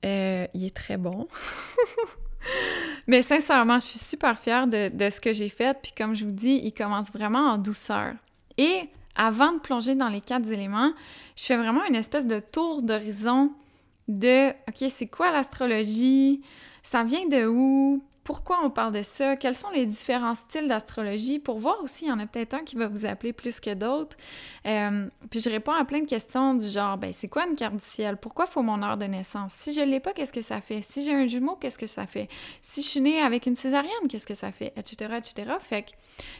euh, il est très bon. <laughs> Mais sincèrement, je suis super fière de, de ce que j'ai fait. Puis comme je vous dis, il commence vraiment en douceur. Et avant de plonger dans les quatre éléments, je fais vraiment une espèce de tour d'horizon de OK, c'est quoi l'astrologie? Ça vient de où? Pourquoi on parle de ça, quels sont les différents styles d'astrologie, pour voir aussi, il y en a peut-être un qui va vous appeler plus que d'autres. Euh, puis je réponds à plein de questions du genre, ben c'est quoi une carte du ciel? Pourquoi faut mon heure de naissance? Si je l'ai pas, qu'est-ce que ça fait? Si j'ai un jumeau, qu'est-ce que ça fait? Si je suis née avec une césarienne, qu'est-ce que ça fait? Etc., etc. Fait que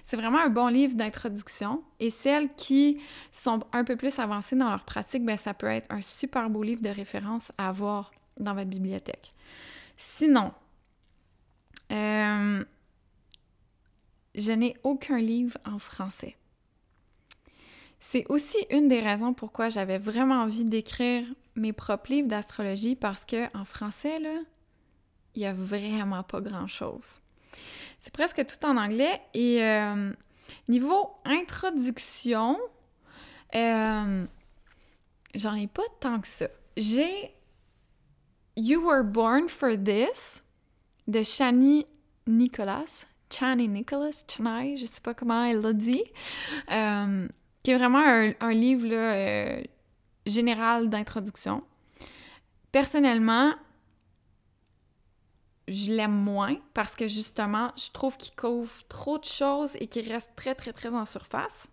c'est vraiment un bon livre d'introduction. Et celles qui sont un peu plus avancées dans leur pratique, ben ça peut être un super beau livre de référence à avoir dans votre bibliothèque. Sinon, euh, je n'ai aucun livre en français. C'est aussi une des raisons pourquoi j'avais vraiment envie d'écrire mes propres livres d'astrologie parce que en français là, il y a vraiment pas grand-chose. C'est presque tout en anglais et euh, niveau introduction, euh, j'en ai pas tant que ça. J'ai You Were Born for This de Shani Nicholas, Chani Nicholas, Chani, je sais pas comment elle l'a dit, euh, qui est vraiment un, livre euh, général d'introduction. Personnellement, je l'aime moins parce que justement, je trouve qu'il couvre trop de choses et qu'il reste très, très, très en surface.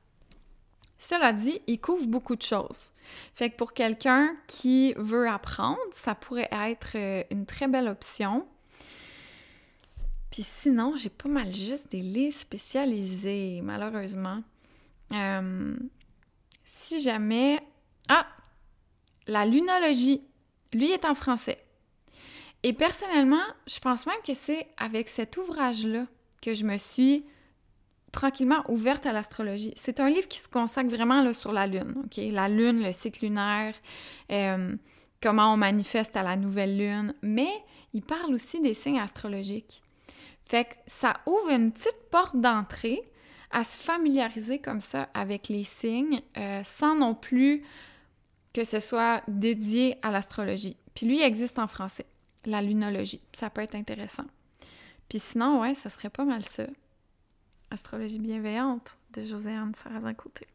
Cela dit, il couvre beaucoup de choses. Fait que pour quelqu'un qui veut apprendre, ça pourrait être euh, une très belle option. Puis sinon, j'ai pas mal juste des livres spécialisés, malheureusement. Euh, si jamais... Ah! La lunologie. Lui est en français. Et personnellement, je pense même que c'est avec cet ouvrage-là que je me suis tranquillement ouverte à l'astrologie. C'est un livre qui se consacre vraiment là, sur la Lune, OK? La Lune, le cycle lunaire, euh, comment on manifeste à la nouvelle Lune, mais il parle aussi des signes astrologiques. Fait que ça ouvre une petite porte d'entrée à se familiariser comme ça avec les signes euh, sans non plus que ce soit dédié à l'astrologie. Puis lui, il existe en français, la lunologie. Ça peut être intéressant. Puis sinon, ouais, ça serait pas mal ça. Astrologie bienveillante de Joséanne Sarrazin-Côté.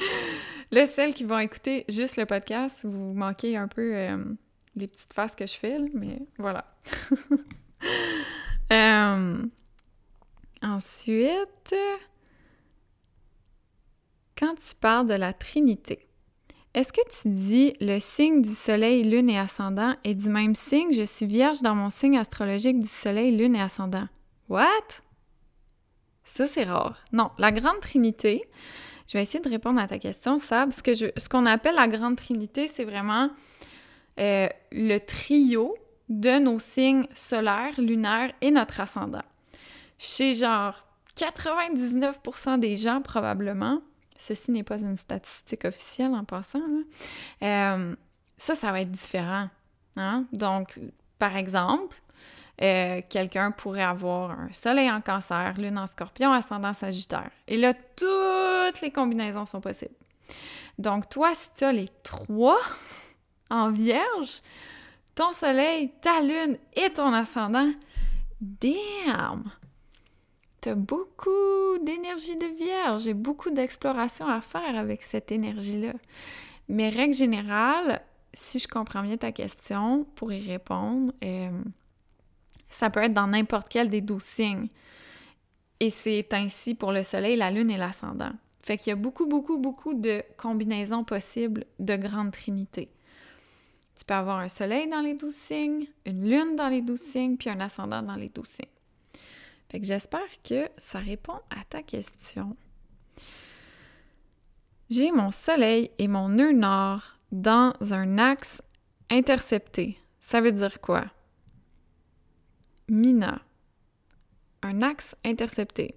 <laughs> Là, celles qui vont écouter juste le podcast, vous manquez un peu euh, les petites faces que je fais, mais voilà. <laughs> Euh, ensuite, quand tu parles de la Trinité, est-ce que tu dis le signe du Soleil, Lune et Ascendant est du même signe? Je suis vierge dans mon signe astrologique du Soleil, Lune et Ascendant. What? Ça, c'est rare. Non, la Grande Trinité, je vais essayer de répondre à ta question, Sab. Ce, qu'on appelle la Grande Trinité, c'est vraiment euh, le trio de nos signes solaires, lunaires et notre ascendant. Chez genre 99% des gens, probablement, ceci n'est pas une statistique officielle en passant, euh, ça, ça va être différent. Hein? Donc, par exemple, euh, quelqu'un pourrait avoir un soleil en cancer, lune en scorpion, ascendant sagittaire. Et là, toutes les combinaisons sont possibles. Donc, toi, si tu as les trois <laughs> en vierge, ton soleil, ta lune et ton ascendant, damn! T'as beaucoup d'énergie de vierge et beaucoup d'exploration à faire avec cette énergie-là. Mais règle générale, si je comprends bien ta question, pour y répondre, euh, ça peut être dans n'importe quel des douze signes. Et c'est ainsi pour le soleil, la lune et l'ascendant. Fait qu'il y a beaucoup, beaucoup, beaucoup de combinaisons possibles de grande trinité. Tu peux avoir un soleil dans les douze signes, une lune dans les douze signes, puis un ascendant dans les douze signes. Fait que j'espère que ça répond à ta question. J'ai mon soleil et mon nœud nord dans un axe intercepté. Ça veut dire quoi? Mina. Un axe intercepté.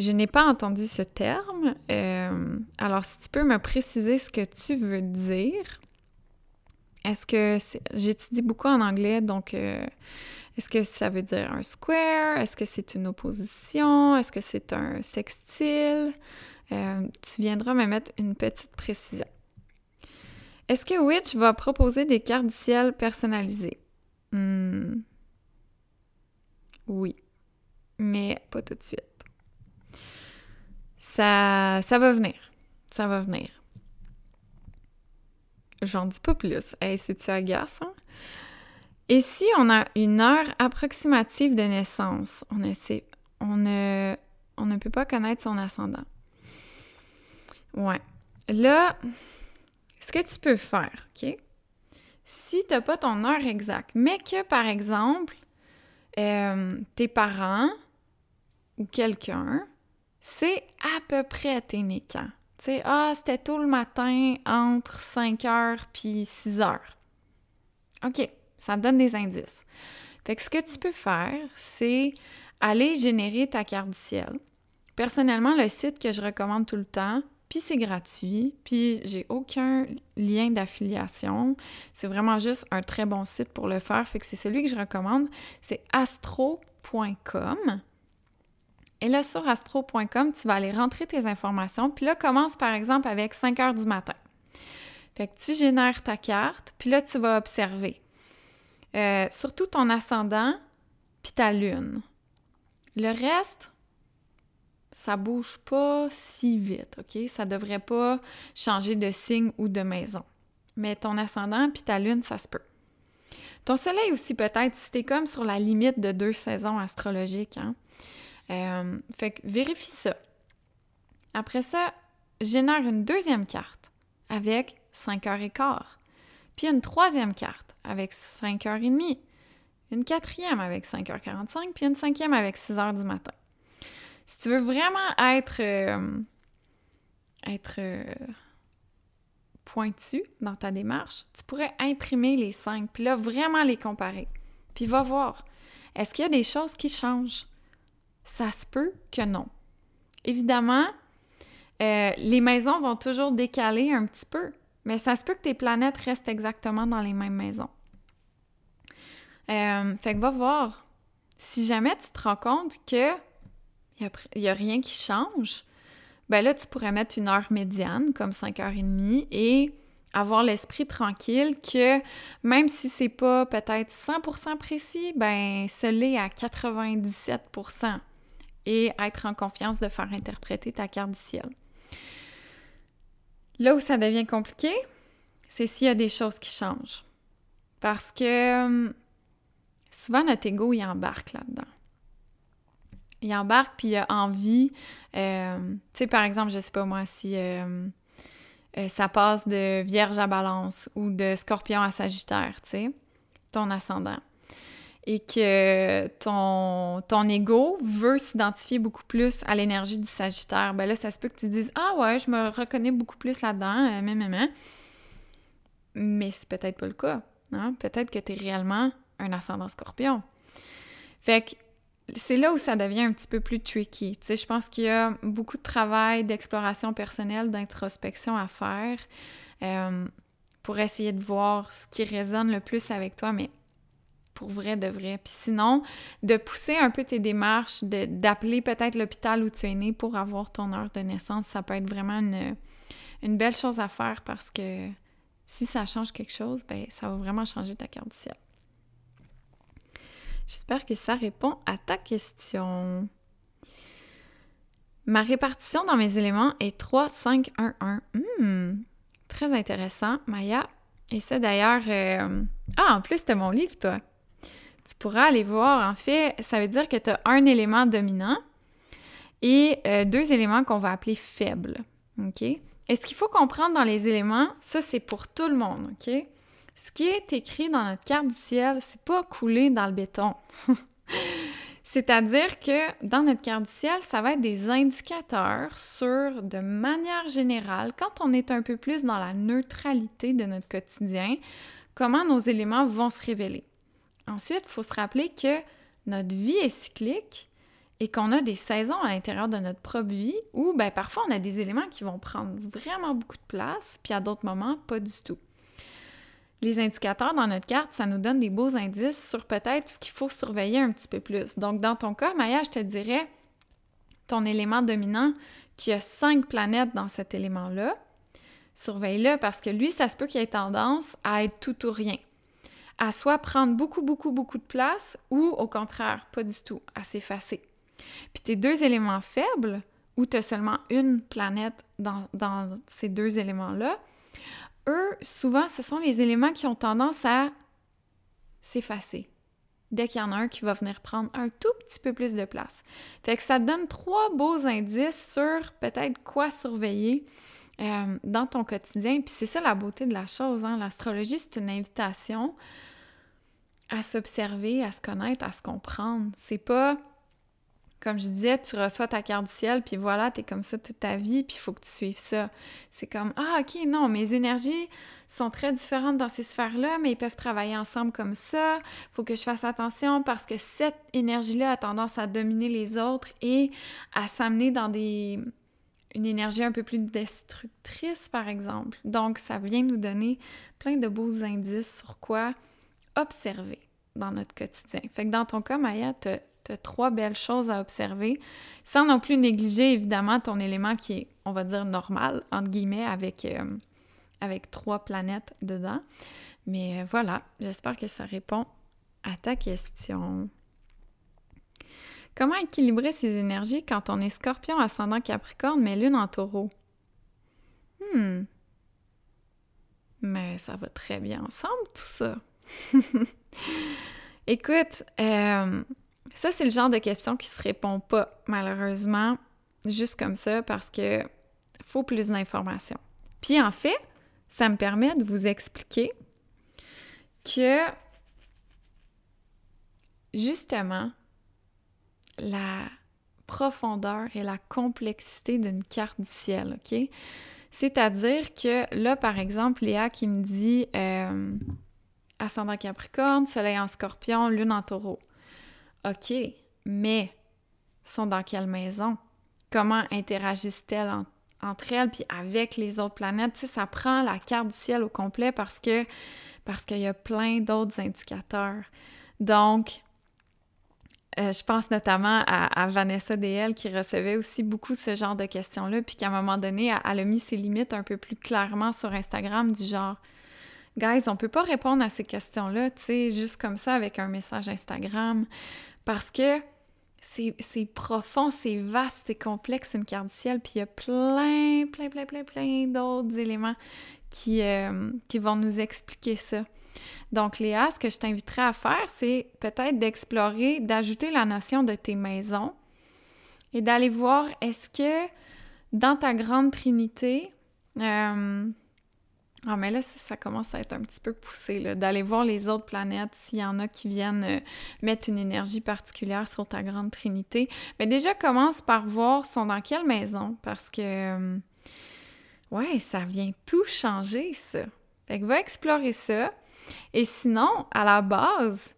Je n'ai pas entendu ce terme. Euh, alors, si tu peux me préciser ce que tu veux dire. Est-ce que j'étudie beaucoup en anglais, donc euh, est-ce que ça veut dire un square? Est-ce que c'est une opposition? Est-ce que c'est un sextile? Euh, tu viendras me mettre une petite précision. Est-ce que Witch va proposer des cartes du ciel personnalisées? Hmm. Oui, mais pas tout de suite. Ça, ça va venir. Ça va venir. J'en dis pas plus. Hey, c'est-tu agaçant? Et si on a une heure approximative de naissance, on, essaie, on, ne, on ne peut pas connaître son ascendant. Ouais. Là, ce que tu peux faire, OK? Si tu n'as pas ton heure exacte, mais que, par exemple, euh, tes parents ou quelqu'un c'est à peu près tes nés Tu sais, ah, c'était tôt le matin entre 5 heures puis 6 heures. OK, ça te donne des indices. Fait que ce que tu peux faire, c'est aller générer ta carte du ciel. Personnellement, le site que je recommande tout le temps, puis c'est gratuit, puis j'ai aucun lien d'affiliation. C'est vraiment juste un très bon site pour le faire. Fait que c'est celui que je recommande. C'est astro.com. Et là, sur astro.com, tu vas aller rentrer tes informations. Puis là, commence par exemple avec 5 heures du matin. Fait que tu génères ta carte, puis là, tu vas observer. Euh, surtout ton ascendant, puis ta lune. Le reste, ça bouge pas si vite, OK? Ça devrait pas changer de signe ou de maison. Mais ton ascendant puis ta lune, ça se peut. Ton soleil aussi peut-être, si t'es comme sur la limite de deux saisons astrologiques, hein? Euh, fait que vérifie ça. Après ça, génère une deuxième carte avec 5 heures et quart. Puis une troisième carte avec 5 heures et demie. Une quatrième avec 5h45, puis une cinquième avec 6 heures du matin. Si tu veux vraiment être, euh, être euh, pointu dans ta démarche, tu pourrais imprimer les cinq, puis là, vraiment les comparer. Puis va voir, est-ce qu'il y a des choses qui changent? Ça se peut que non. Évidemment, euh, les maisons vont toujours décaler un petit peu, mais ça se peut que tes planètes restent exactement dans les mêmes maisons. Euh, fait que va voir. Si jamais tu te rends compte que il n'y a, rien qui change, ben là, tu pourrais mettre une heure médiane, comme 5h30, et avoir l'esprit tranquille que même si c'est pas peut-être 100% précis, ben ce l'est à 97% et être en confiance de faire interpréter ta carte du ciel. Là où ça devient compliqué, c'est s'il y a des choses qui changent. Parce que hum, souvent notre ego, il embarque là-dedans. Il embarque puis il a envie. Euh, tu sais, par exemple, je sais pas moi, si euh, euh, ça passe de vierge à balance ou de scorpion à sagittaire, tu sais, ton ascendant et que ton, ton ego veut s'identifier beaucoup plus à l'énergie du Sagittaire, ben là, ça se peut que tu dises Ah ouais, je me reconnais beaucoup plus là-dedans, euh, même, mais c'est peut-être pas le cas. Hein? Peut-être que tu es réellement un ascendant scorpion. Fait que c'est là où ça devient un petit peu plus tricky. Tu sais, je pense qu'il y a beaucoup de travail d'exploration personnelle, d'introspection à faire euh, pour essayer de voir ce qui résonne le plus avec toi, mais pour vrai de vrai. Puis sinon, de pousser un peu tes démarches, d'appeler peut-être l'hôpital où tu es né pour avoir ton heure de naissance, ça peut être vraiment une, belle chose à faire parce que si ça change quelque chose, ben ça va vraiment changer ta carte du ciel. J'espère que ça répond à ta question. Ma répartition dans mes éléments est 3, 5, 1, 1. très intéressant, Maya. Et c'est d'ailleurs... Euh, ah, en plus, c'était mon livre, toi tu pourras aller voir, en fait, ça veut dire que tu as un élément dominant et euh, deux éléments qu'on va appeler faibles. OK? Et ce qu'il faut comprendre dans les éléments, ça, c'est pour tout le monde. OK? Ce qui est écrit dans notre carte du ciel, c'est pas coulé dans le béton. <laughs> C'est-à-dire que dans notre carte du ciel, ça va être des indicateurs sur, de manière générale, quand on est un peu plus dans la neutralité de notre quotidien, comment nos éléments vont se révéler. Ensuite, il faut se rappeler que notre vie est cyclique et qu'on a des saisons à l'intérieur de notre propre vie où ben, parfois on a des éléments qui vont prendre vraiment beaucoup de place, puis à d'autres moments, pas du tout. Les indicateurs dans notre carte, ça nous donne des beaux indices sur peut-être ce qu'il faut surveiller un petit peu plus. Donc, dans ton cas, Maya, je te dirais ton élément dominant qui a cinq planètes dans cet élément-là. Surveille-le parce que lui, ça se peut qu'il ait tendance à être tout ou rien. À soit prendre beaucoup, beaucoup, beaucoup de place ou au contraire, pas du tout, à s'effacer. Puis tes deux éléments faibles, où tu as seulement une planète dans, dans ces deux éléments-là, eux, souvent, ce sont les éléments qui ont tendance à s'effacer. Dès qu'il y en a un qui va venir prendre un tout petit peu plus de place. Fait que ça te donne trois beaux indices sur peut-être quoi surveiller euh, dans ton quotidien. Puis c'est ça la beauté de la chose. Hein? L'astrologie, c'est une invitation à s'observer, à se connaître, à se comprendre. C'est pas comme je disais, tu reçois ta carte du ciel, puis voilà, tu es comme ça toute ta vie, puis il faut que tu suives ça. C'est comme, ah, ok, non, mes énergies sont très différentes dans ces sphères-là, mais ils peuvent travailler ensemble comme ça. faut que je fasse attention parce que cette énergie-là a tendance à dominer les autres et à s'amener dans des une énergie un peu plus destructrice, par exemple. Donc, ça vient nous donner plein de beaux indices sur quoi observer dans notre quotidien. Fait que dans ton cas, Maya, tu trois belles choses à observer, sans non plus négliger évidemment ton élément qui est, on va dire, normal, entre guillemets, avec, euh, avec trois planètes dedans. Mais euh, voilà, j'espère que ça répond à ta question. Comment équilibrer ses énergies quand on est scorpion ascendant capricorne mais lune en taureau? Hmm. Mais ça va très bien ensemble tout ça. <laughs> Écoute, euh, ça, c'est le genre de question qui se répond pas, malheureusement, juste comme ça, parce que faut plus d'informations. Puis en fait, ça me permet de vous expliquer que justement, la profondeur et la complexité d'une carte du ciel, OK? C'est-à-dire que là, par exemple, Léa qui me dit euh, ascendant Capricorne, Soleil en Scorpion, Lune en Taureau. OK, mais sont dans quelle maison? Comment interagissent-elles entre elles puis avec les autres planètes? Tu sais, ça prend la carte du ciel au complet parce que parce qu'il y a plein d'autres indicateurs. Donc, euh, je pense notamment à, Vanessa DL qui recevait aussi beaucoup ce genre de questions-là, puis qu'à un moment donné, elle, a mis ses limites un peu plus clairement sur Instagram, du genre Guys, on peut pas répondre à ces questions-là, tu sais, juste comme ça avec un message Instagram parce que c'est profond, c'est vaste, c'est complexe, une carte du ciel, puis il y a plein, plein, plein, plein, plein d'autres éléments qui, euh, qui vont nous expliquer ça. Donc, Léa, ce que je t'inviterais à faire, c'est peut-être d'explorer, d'ajouter la notion de tes maisons et d'aller voir est-ce que dans ta grande trinité, euh, ah, mais là, ça commence à être un petit peu poussé, d'aller voir les autres planètes, s'il y en a qui viennent euh, mettre une énergie particulière sur ta grande trinité. Mais déjà, commence par voir sont dans quelle maison, parce que, euh, ouais, ça vient tout changer, ça. Fait que va explorer ça. Et sinon, à la base,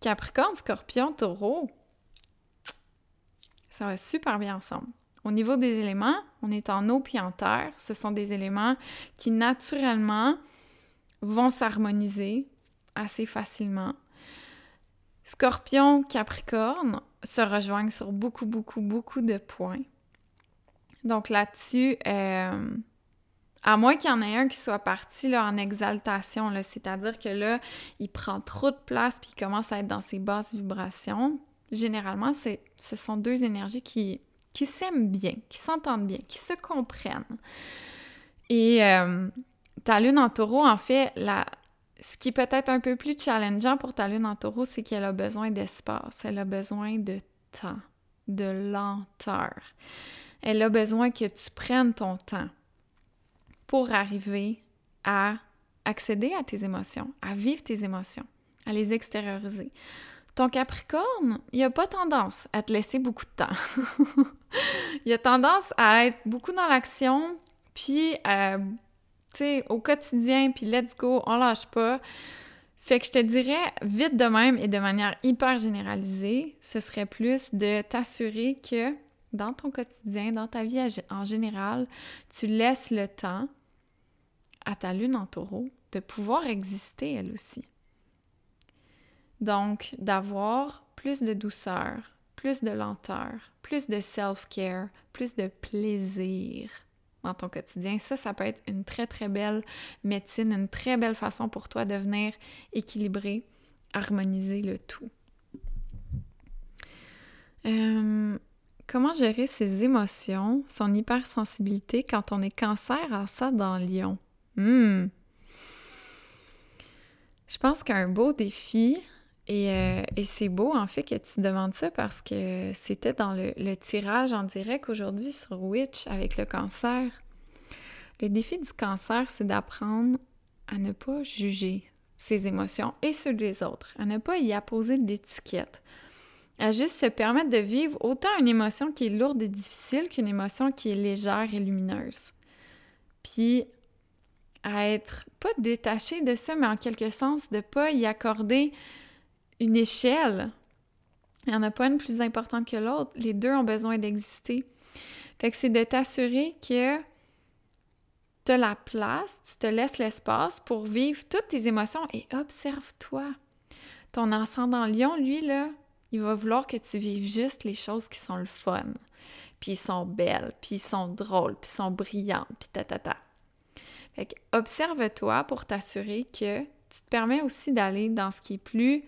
Capricorne, Scorpion, Taureau, ça va super bien ensemble. Au niveau des éléments, on est en eau puis en terre. Ce sont des éléments qui naturellement vont s'harmoniser assez facilement. Scorpion, Capricorne se rejoignent sur beaucoup, beaucoup, beaucoup de points. Donc là-dessus, euh, à moins qu'il y en ait un qui soit parti là, en exaltation, c'est-à-dire que là, il prend trop de place puis il commence à être dans ses basses vibrations, généralement, ce sont deux énergies qui s'aiment bien, qui s'entendent bien, qui se comprennent. Et euh, ta lune en taureau, en fait, ce qui peut être un peu plus challengeant pour ta lune en taureau, c'est qu'elle a besoin d'espace, elle a besoin de temps, de lenteur. Elle a besoin que tu prennes ton temps pour arriver à accéder à tes émotions, à vivre tes émotions, à les extérioriser. Ton Capricorne, il a pas tendance à te laisser beaucoup de temps. <laughs> il a tendance à être beaucoup dans l'action, puis, euh, tu au quotidien, puis let's go, on lâche pas. Fait que je te dirais, vite de même et de manière hyper généralisée, ce serait plus de t'assurer que dans ton quotidien, dans ta vie en général, tu laisses le temps à ta lune en taureau de pouvoir exister elle aussi. Donc, d'avoir plus de douceur, plus de lenteur, plus de self-care, plus de plaisir dans ton quotidien. Ça, ça peut être une très, très belle médecine, une très belle façon pour toi de venir équilibrer, harmoniser le tout. Euh, comment gérer ses émotions, son hypersensibilité quand on est cancer à ça dans Lyon? Hmm. Je pense qu'un beau défi, euh, et, c'est beau en fait que tu demandes ça parce que c'était dans le, tirage en direct aujourd'hui sur Witch avec le cancer. Le défi du cancer, c'est d'apprendre à ne pas juger ses émotions et ceux des autres, à ne pas y apposer d'étiquette, à juste se permettre de vivre autant une émotion qui est lourde et difficile qu'une émotion qui est légère et lumineuse. Puis à être pas détaché de ça, mais en quelque sens de pas y accorder une échelle. Il n'y en a pas une plus importante que l'autre. Les deux ont besoin d'exister. Fait que c'est de t'assurer que tu as la place, tu te laisses l'espace pour vivre toutes tes émotions et observe-toi. Ton ascendant lion, lui, là, il va vouloir que tu vives juste les choses qui sont le fun, puis sont belles, puis sont drôles, puis sont brillantes, puis ta ta ta. Fait que observe-toi pour t'assurer que tu te permets aussi d'aller dans ce qui est plus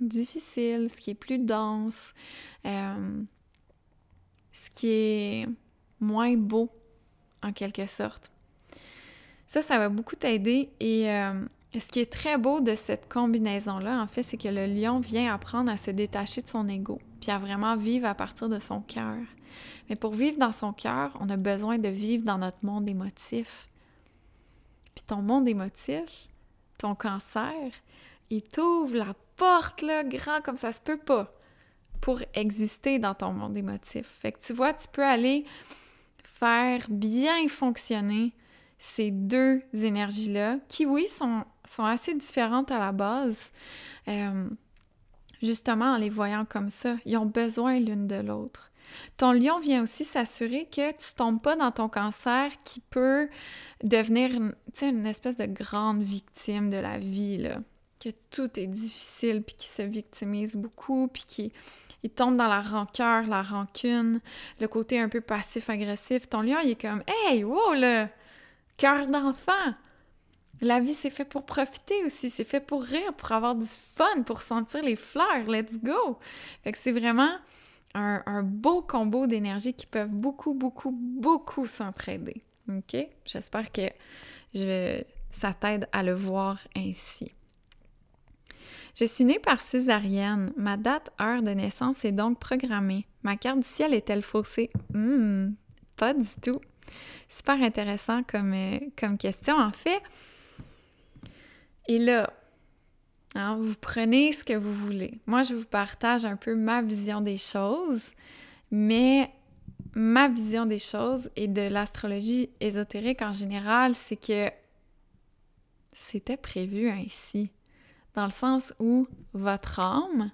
difficile, ce qui est plus dense, euh, ce qui est moins beau, en quelque sorte. Ça, ça va beaucoup t'aider et euh, ce qui est très beau de cette combinaison-là, en fait, c'est que le lion vient apprendre à se détacher de son ego, puis à vraiment vivre à partir de son cœur. Mais pour vivre dans son cœur, on a besoin de vivre dans notre monde émotif. Puis ton monde émotif, ton cancer, il t'ouvre la porte, là, grand comme ça se peut pas, pour exister dans ton monde émotif. Fait que tu vois, tu peux aller faire bien fonctionner ces deux énergies-là, qui, oui, sont, assez différentes à la base, euh, justement en les voyant comme ça. Ils ont besoin l'une de l'autre. Ton lion vient aussi s'assurer que tu tombes pas dans ton cancer qui peut devenir une, espèce de grande victime de la vie, là que tout est difficile, puis qui se victimise beaucoup, puis qui il tombe dans la rancœur, la rancune, le côté un peu passif-agressif. Ton lion, il est comme Hey, wow, le cœur d'enfant! La vie, c'est fait pour profiter aussi, c'est fait pour rire, pour avoir du fun, pour sentir les fleurs. Let's go! Fait c'est vraiment un, un beau combo d'énergie qui peuvent beaucoup, beaucoup, beaucoup s'entraider. OK? J'espère que je, ça t'aide à le voir ainsi. Je suis née par césarienne. Ma date, heure de naissance est donc programmée. Ma carte du ciel est-elle faussée? Hum, pas du tout. Super intéressant comme, euh, comme question, en fait. Et là, hein, vous prenez ce que vous voulez. Moi, je vous partage un peu ma vision des choses, mais ma vision des choses et de l'astrologie ésotérique en général, c'est que c'était prévu ainsi dans le sens où votre âme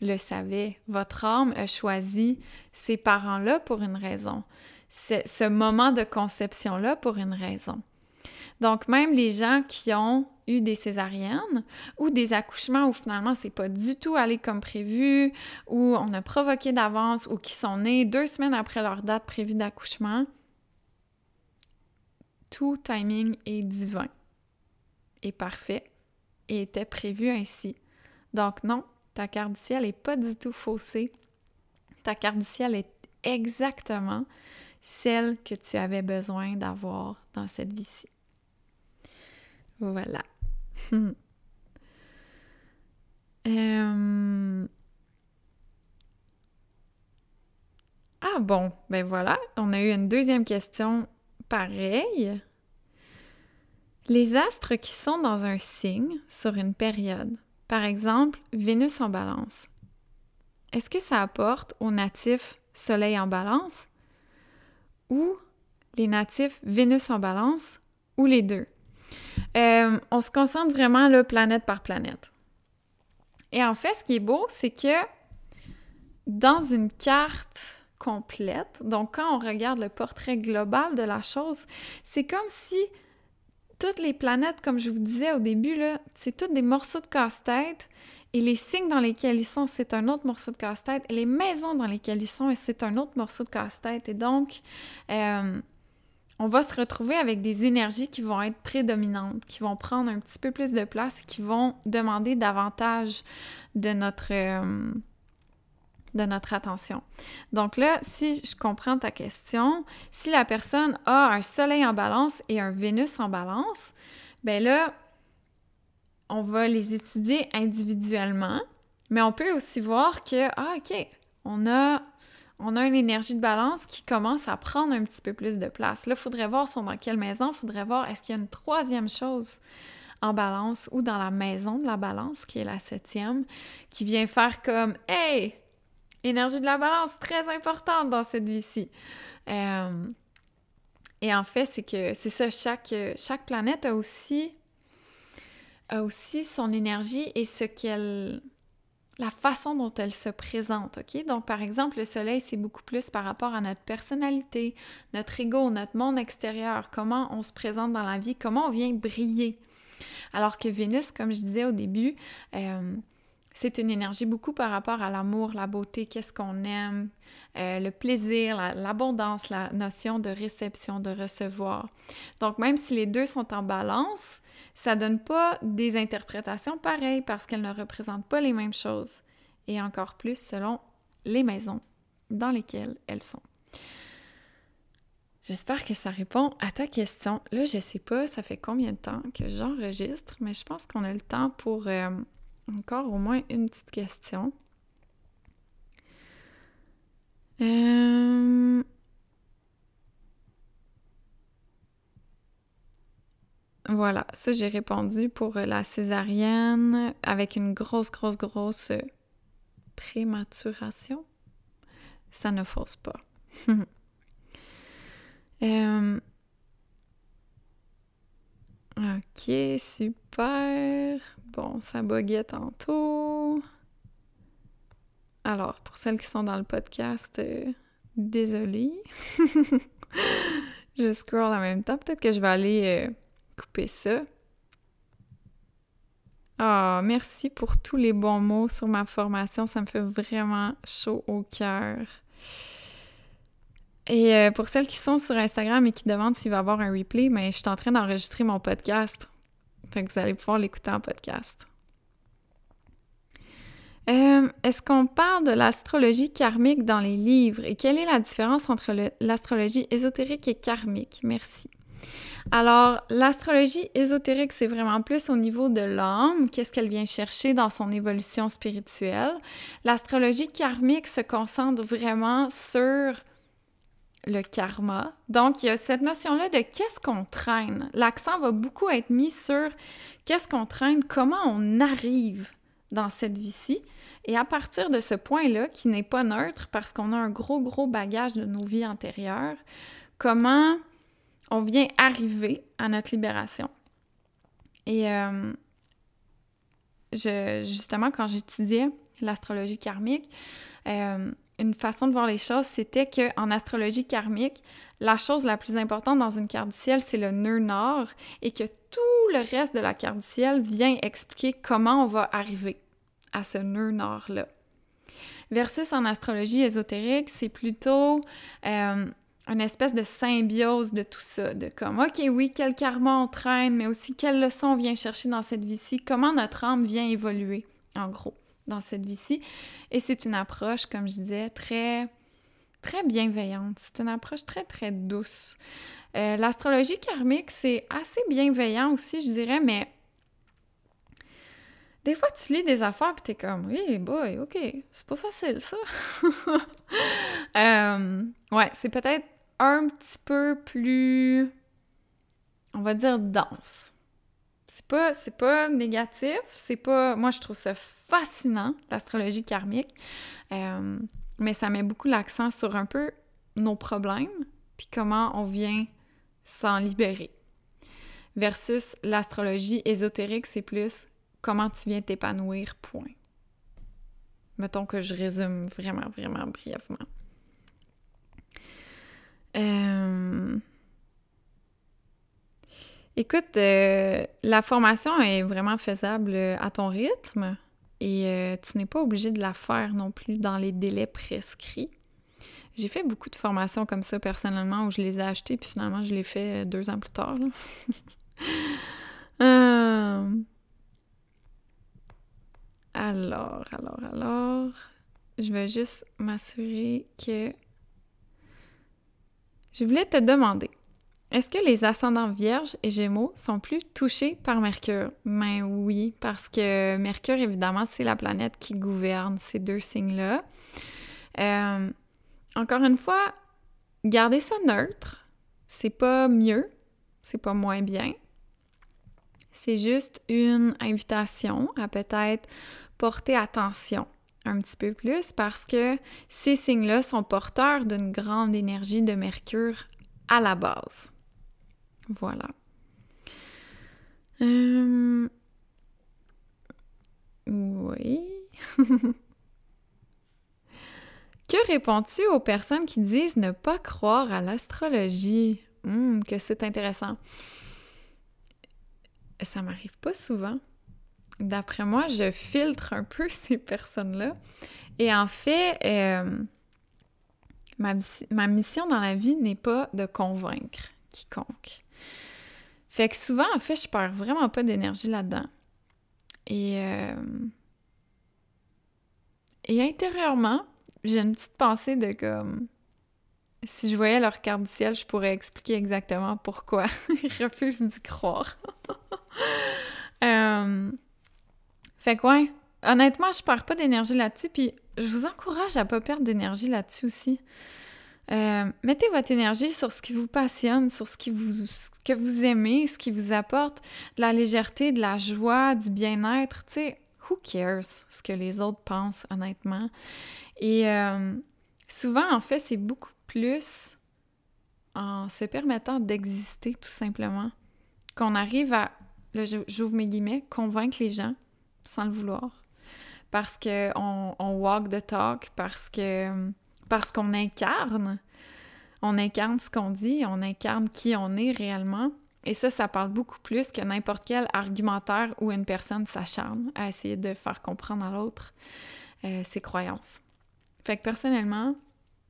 le savait. Votre âme a choisi ces parents-là pour une raison, ce moment de conception-là pour une raison. Donc, même les gens qui ont eu des césariennes ou des accouchements où finalement c'est pas du tout allé comme prévu, où on a provoqué d'avance ou qui sont nés deux semaines après leur date prévue d'accouchement, tout timing est divin et parfait et était prévu ainsi. Donc non, ta carte du ciel n'est pas du tout faussée. Ta carte du ciel est exactement celle que tu avais besoin d'avoir dans cette vie-ci. Voilà. <laughs> Euh, ah bon, ben voilà, on a eu une deuxième question pareille. Les astres qui sont dans un signe sur une période, par exemple Vénus en balance, est-ce que ça apporte aux natifs Soleil en balance? Ou les natifs Vénus en balance ou les deux? euh, on se concentre vraiment là, planète par planète. Et en fait, ce qui est beau, c'est que dans une carte complète, donc quand on regarde le portrait global de la chose, c'est comme si toutes les planètes, comme je vous disais au début, c'est toutes des morceaux de casse-tête. Et les signes dans lesquels ils sont, c'est un autre morceau de casse-tête. Et les maisons dans lesquelles ils sont, c'est un autre morceau de casse-tête. Et donc, euh, on va se retrouver avec des énergies qui vont être prédominantes, qui vont prendre un petit peu plus de place, qui vont demander davantage de notre, euh, de notre attention. Donc là, si je comprends ta question, si la personne a un Soleil en balance et un Vénus en balance, ben là, on va les étudier individuellement, mais on peut aussi voir que, ah, OK, on a on a une énergie de balance qui commence à prendre un petit peu plus de place. Là, il faudrait voir sont dans quelle maison, il faudrait voir est-ce qu'il y a une troisième chose en balance ou dans la maison de la balance, qui est la septième, qui vient faire comme Hey! Énergie de la balance, très importante dans cette vie-ci. Euh, et en fait, c'est que c'est ça, chaque, chaque planète a aussi, a aussi son énergie et ce qu'elle la façon dont elle se présente, OK? Donc, par exemple, le soleil, c'est beaucoup plus par rapport à notre personnalité, notre ego, notre monde extérieur, comment on se présente dans la vie, comment on vient briller. Alors que Vénus, comme je disais au début, euh, c'est une énergie beaucoup par rapport à l'amour, la beauté, qu'est-ce qu'on aime, euh, le plaisir, l'abondance, la, notion de réception, de recevoir. Donc, même si les deux sont en balance, ça donne pas des interprétations pareilles parce qu'elles ne représentent pas les mêmes choses. Et encore plus selon les maisons dans lesquelles elles sont. J'espère que ça répond à ta question. Là, je sais pas, ça fait combien de temps que j'enregistre, mais je pense qu'on a le temps pour euh, encore au moins une petite question. Euh, voilà, ça j'ai répondu pour la césarienne avec une grosse, grosse, grosse prématuration. Ça ne force pas. <laughs> Euh, ok, super. Bon, ça buguait tantôt. Alors, pour celles qui sont dans le podcast, euh, désolée. <laughs> je scroll en même temps. Peut-être que je vais aller euh, couper ça. Ah, merci pour tous les bons mots sur ma formation. Ça me fait vraiment chaud au cœur. Et euh, pour celles qui sont sur Instagram et qui demandent s'il va y avoir un replay, mais ben, je suis en train d'enregistrer mon podcast. Fait que vous allez pouvoir l'écouter en podcast. Euh, est-ce qu'on parle de l'astrologie karmique dans les livres et quelle est la différence entre l'astrologie ésotérique et karmique? Merci. Alors, l'astrologie ésotérique, c'est vraiment plus au niveau de l'âme, qu'est-ce qu'elle vient chercher dans son évolution spirituelle. L'astrologie karmique se concentre vraiment sur le karma. Donc, il y a cette notion-là de qu'est-ce qu'on traîne. L'accent va beaucoup être mis sur qu'est-ce qu'on traîne, comment on arrive dans cette vie-ci. Et à partir de ce point-là, qui n'est pas neutre parce qu'on a un gros, gros bagage de nos vies antérieures, comment on vient arriver à notre libération. Et euh, justement, quand j'étudiais l'astrologie karmique, euh, une façon de voir les choses, c'était qu'en astrologie karmique, la chose la plus importante dans une carte du ciel, c'est le nœud nord et que tout le reste de la carte du ciel vient expliquer comment on va arriver à ce nœud nord-là. Versus en astrologie ésotérique, c'est plutôt euh, une espèce de symbiose de tout ça, de comme, OK, oui, quel karma on traîne, mais aussi quelle leçon on vient chercher dans cette vie-ci, comment notre âme vient évoluer, en gros, dans cette vie-ci. Et c'est une approche, comme je disais, très, très bienveillante. C'est une approche très, très douce. Euh, l'astrologie karmique, c'est assez bienveillant aussi, je dirais, mais des fois, tu lis des affaires et t'es comme, oui, boy, ok, c'est pas facile ça. <laughs> Euh, ouais, c'est peut-être un petit peu plus, on va dire, dense. C'est pas, c'est pas négatif, c'est pas... Moi, je trouve ça fascinant, l'astrologie karmique, euh, mais ça met beaucoup l'accent sur un peu nos problèmes, puis comment on vient s'en libérer. versus l'astrologie ésotérique, c'est plus comment tu viens t'épanouir, point. Mettons que je résume vraiment, vraiment brièvement. Euh, écoute, euh, la formation est vraiment faisable à ton rythme et euh, tu n'es pas obligé de la faire non plus dans les délais prescrits. J'ai fait beaucoup de formations comme ça personnellement où je les ai achetées puis finalement je les fait deux ans plus tard. <laughs> Alors, alors, alors, je vais juste m'assurer que... Je voulais te demander, est-ce que les ascendants vierges et gémeaux sont plus touchés par Mercure? Ben oui, parce que Mercure, évidemment, c'est la planète qui gouverne ces deux signes-là. Euh, encore une fois, gardez ça neutre. C'est pas mieux, c'est pas moins bien. C'est juste une invitation à peut-être porter attention un petit peu plus parce que ces signes-là sont porteurs d'une grande énergie de Mercure à la base. Voilà. Euh, oui. <laughs> que réponds-tu aux personnes qui disent ne pas croire à l'astrologie? Hmm, que c'est intéressant. Ça m'arrive pas souvent d'après moi, je filtre un peu <laughs> ces personnes-là. Et en fait, euh, ma, mission dans la vie n'est pas de convaincre quiconque. Fait que souvent, en fait, je perds vraiment pas d'énergie là-dedans. Et, euh, et intérieurement, j'ai une petite pensée de comme si je voyais leur carte du ciel, je pourrais expliquer exactement pourquoi <laughs> ils refusent d'y croire. <laughs> euh, fait que ouais, honnêtement, je perds pas d'énergie là-dessus, puis je vous encourage à pas perdre d'énergie là-dessus aussi. Euh, mettez votre énergie sur ce qui vous passionne, sur ce, que vous aimez, ce qui vous apporte de la légèreté, de la joie, du bien-être. Tu sais, who cares ce que les autres pensent, honnêtement? Et euh, souvent, en fait, c'est beaucoup plus en se permettant d'exister, tout simplement, qu'on arrive à, là, j'ouvre mes guillemets, convaincre les gens sans le vouloir. Parce qu'on on walk the talk, parce que parce qu'on incarne. On incarne ce qu'on dit, on incarne qui on est réellement. Et ça, ça parle beaucoup plus que n'importe quel argumentaire où une personne s'acharne à essayer de faire comprendre à l'autre euh, ses croyances. Fait que personnellement,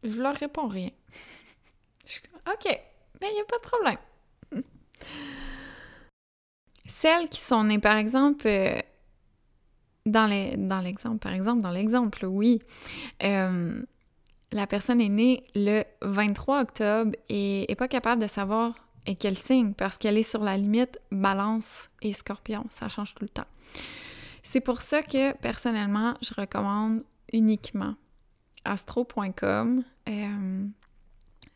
je leur réponds rien. je suis OK, mais il n'y a pas de problème. Celles qui sont nées, par exemple, euh, dans l'exemple, par exemple, dans l'exemple, oui, euh, la personne est née le 23 octobre et n'est pas capable de savoir et quel signe parce qu'elle est sur la limite balance et scorpion. Ça change tout le temps. C'est pour ça que personnellement, je recommande uniquement astro.com.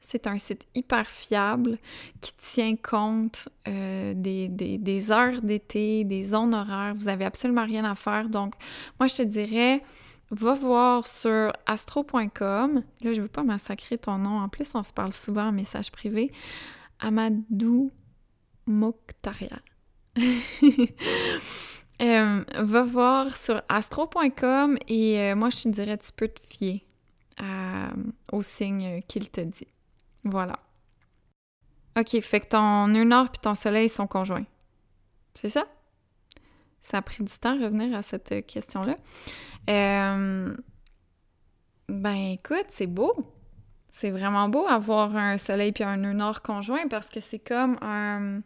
C'est un site hyper fiable qui tient compte euh, des, heures d'été, des zones horaires. Vous avez absolument rien à faire. Donc, moi, je te dirais, va voir sur astro.com. Là, je veux pas massacrer ton nom. En plus, on se parle souvent en message privé. Amadou Mokhtaria. <laughs> Euh, va voir sur astro.com et euh, moi, je te dirais, tu peux te fier au signe qu'il te dit. Voilà. OK, fait que ton nord et ton soleil sont conjoints. C'est ça? Ça a pris du temps à revenir à cette question-là. Euh, ben écoute, c'est beau. C'est vraiment beau avoir un soleil puis un nœud nord conjoint parce que c'est comme un,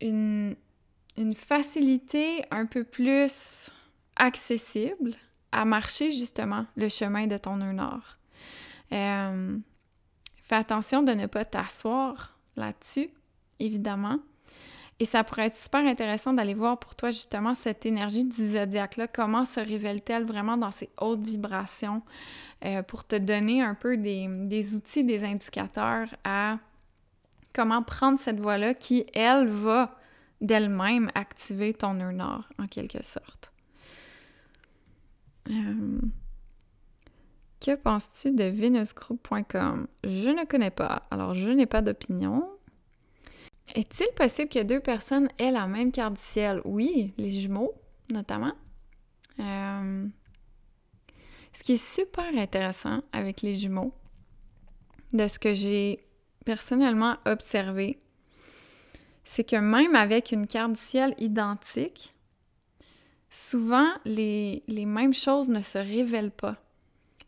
une, une facilité un peu plus accessible à marcher justement le chemin de ton nœud nord. Euh, Fais attention de ne pas t'asseoir là-dessus, évidemment. Et ça pourrait être super intéressant d'aller voir pour toi justement cette énergie du zodiaque-là, comment se révèle-t-elle vraiment dans ces hautes vibrations euh, pour te donner un peu des, outils, des indicateurs à comment prendre cette voie-là qui, elle, va d'elle-même activer ton nœud nord en quelque sorte? Euh... Que penses-tu de venusgroup.com? Je ne connais pas, alors je n'ai pas d'opinion. Est-il possible que deux personnes aient la même carte du ciel? Oui, les jumeaux, notamment. Euh, ce qui est super intéressant avec les jumeaux, de ce que j'ai personnellement observé, c'est que même avec une carte du ciel identique, souvent les, les mêmes choses ne se révèlent pas.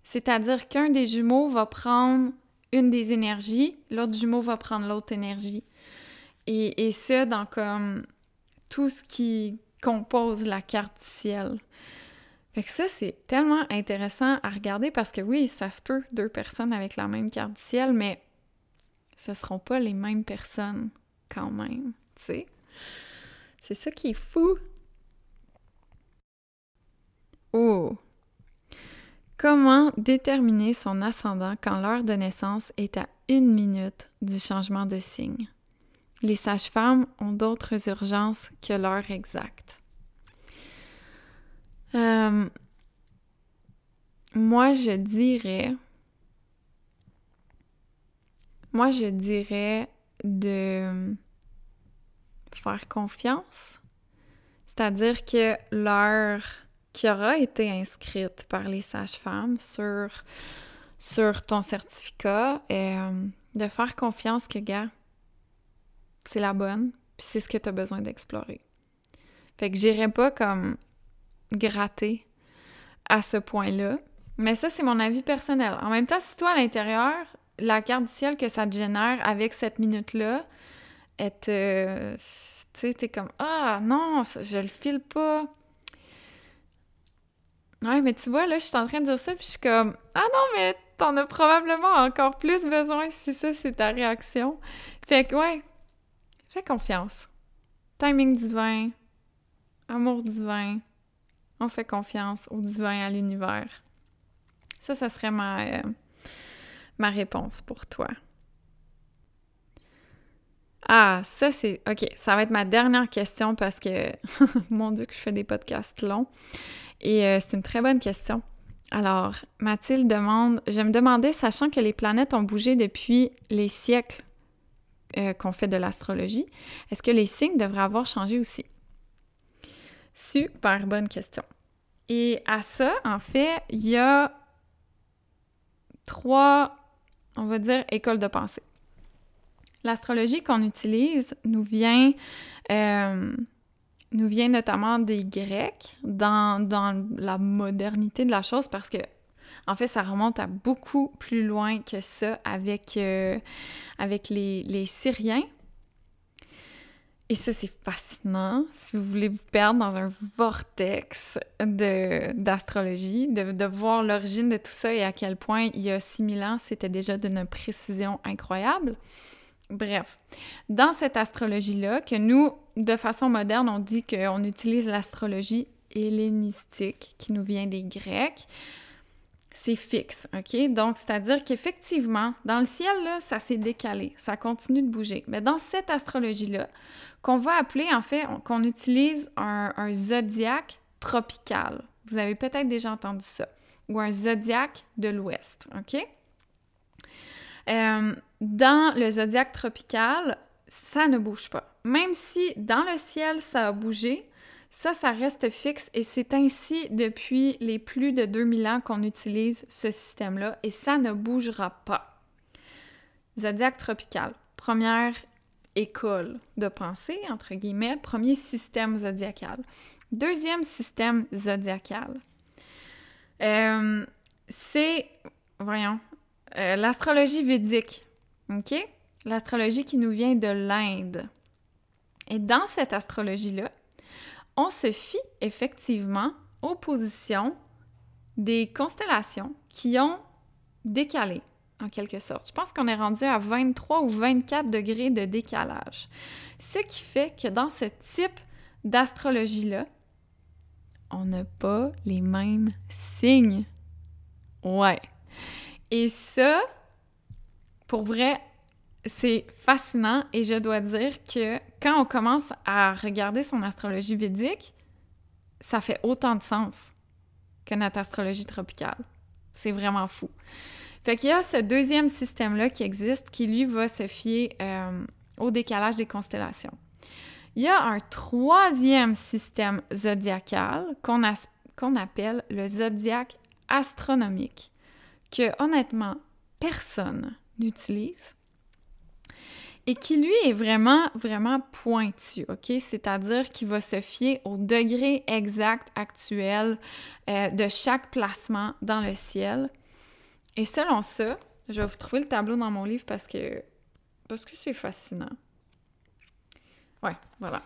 C'est-à-dire qu'un des jumeaux va prendre une des énergies, l'autre jumeau va prendre l'autre énergie. Et, et ça dans comme tout ce qui compose la carte du ciel. Fait que ça, c'est tellement intéressant à regarder parce que oui, ça se peut, deux personnes avec la même carte du ciel, mais ce seront pas les mêmes personnes quand même, tu sais. C'est ça qui est fou. Oh! Comment déterminer son ascendant quand l'heure de naissance est à une minute du changement de signe? Les sages-femmes ont d'autres urgences que l'heure exacte. Euh, moi, je dirais. Moi, je dirais de faire confiance. C'est-à-dire que l'heure qui aura été inscrite par les sages-femmes sur, ton certificat, euh, de faire confiance que, gars, c'est la bonne, puis c'est ce que tu as besoin d'explorer. Fait que j'irai pas comme gratter à ce point-là. Mais ça, c'est mon avis personnel. En même temps, si toi, à l'intérieur, la carte du ciel que ça te génère avec cette minute-là, elle te... Tu sais, t'es comme « Ah, non, je le file pas. » Ouais, mais tu vois, là, je suis en train de dire ça, puis je suis comme « Ah non, mais t'en as probablement encore plus besoin si ça, c'est ta réaction. » Fait que, ouais, fais confiance. Timing divin, amour divin, on fait confiance au divin, à l'univers. Ça, ça serait ma, euh, réponse pour toi. Ah, ça c'est... OK, ça va être ma dernière question parce que, <laughs> mon Dieu, que je fais des podcasts longs. Et euh, c'est une très bonne question. Alors, Mathilde demande, je me demandais, sachant que les planètes ont bougé depuis les siècles euh, qu'on fait de l'astrologie, est-ce que les signes devraient avoir changé aussi? Super bonne question. Et à ça, en fait, il y a trois, on va dire, écoles de pensée. L'astrologie qu'on utilise nous vient, euh, notamment des Grecs dans, la modernité de la chose parce que, en fait, ça remonte à beaucoup plus loin que ça avec, euh, avec les, les Syriens. Et ça, c'est fascinant si vous voulez vous perdre dans un vortex d'astrologie, de, de, voir l'origine de tout ça et à quel point il y a 6000 ans, c'était déjà d'une précision incroyable. Bref, dans cette astrologie-là, que nous, de façon moderne, on dit qu'on utilise l'astrologie hellénistique qui nous vient des Grecs, c'est fixe, OK? Donc, c'est-à-dire qu'effectivement, dans le ciel, là, ça s'est décalé, ça continue de bouger. Mais dans cette astrologie-là, qu'on va appeler, en fait, qu'on utilise un, zodiaque tropical. Vous avez peut-être déjà entendu ça. Ou un zodiaque de l'Ouest, OK? Euh, dans le zodiaque tropical, ça ne bouge pas. Même si dans le ciel, ça a bougé, ça, ça reste fixe et c'est ainsi depuis les plus de 2000 ans qu'on utilise ce système-là et ça ne bougera pas. Zodiaque tropical, première école de pensée, entre guillemets, premier système zodiacal. Deuxième système zodiacal, euh, c'est, voyons, euh, l'astrologie védique, OK? L'astrologie qui nous vient de l'Inde. Et dans cette astrologie-là, on se fie effectivement aux positions des constellations qui ont décalé, en quelque sorte. Je pense qu'on est rendu à 23 ou 24 degrés de décalage. Ce qui fait que dans ce type d'astrologie-là, on n'a pas les mêmes signes. Ouais. Et ça, pour vrai, c'est fascinant et je dois dire que quand on commence à regarder son astrologie védique, ça fait autant de sens que notre astrologie tropicale. C'est vraiment fou. Fait qu'il y a ce deuxième système-là qui existe qui, lui, va se fier euh, au décalage des constellations. Il y a un troisième système zodiacal qu'on appelle le zodiaque astronomique, que honnêtement, personne n'utilise et qui lui est vraiment, vraiment pointu, OK? C'est-à-dire qu'il va se fier au degré exact actuel euh, de chaque placement dans le ciel. Et selon ça, je vais vous trouver le tableau dans mon livre parce que parce que c'est fascinant. Ouais, voilà.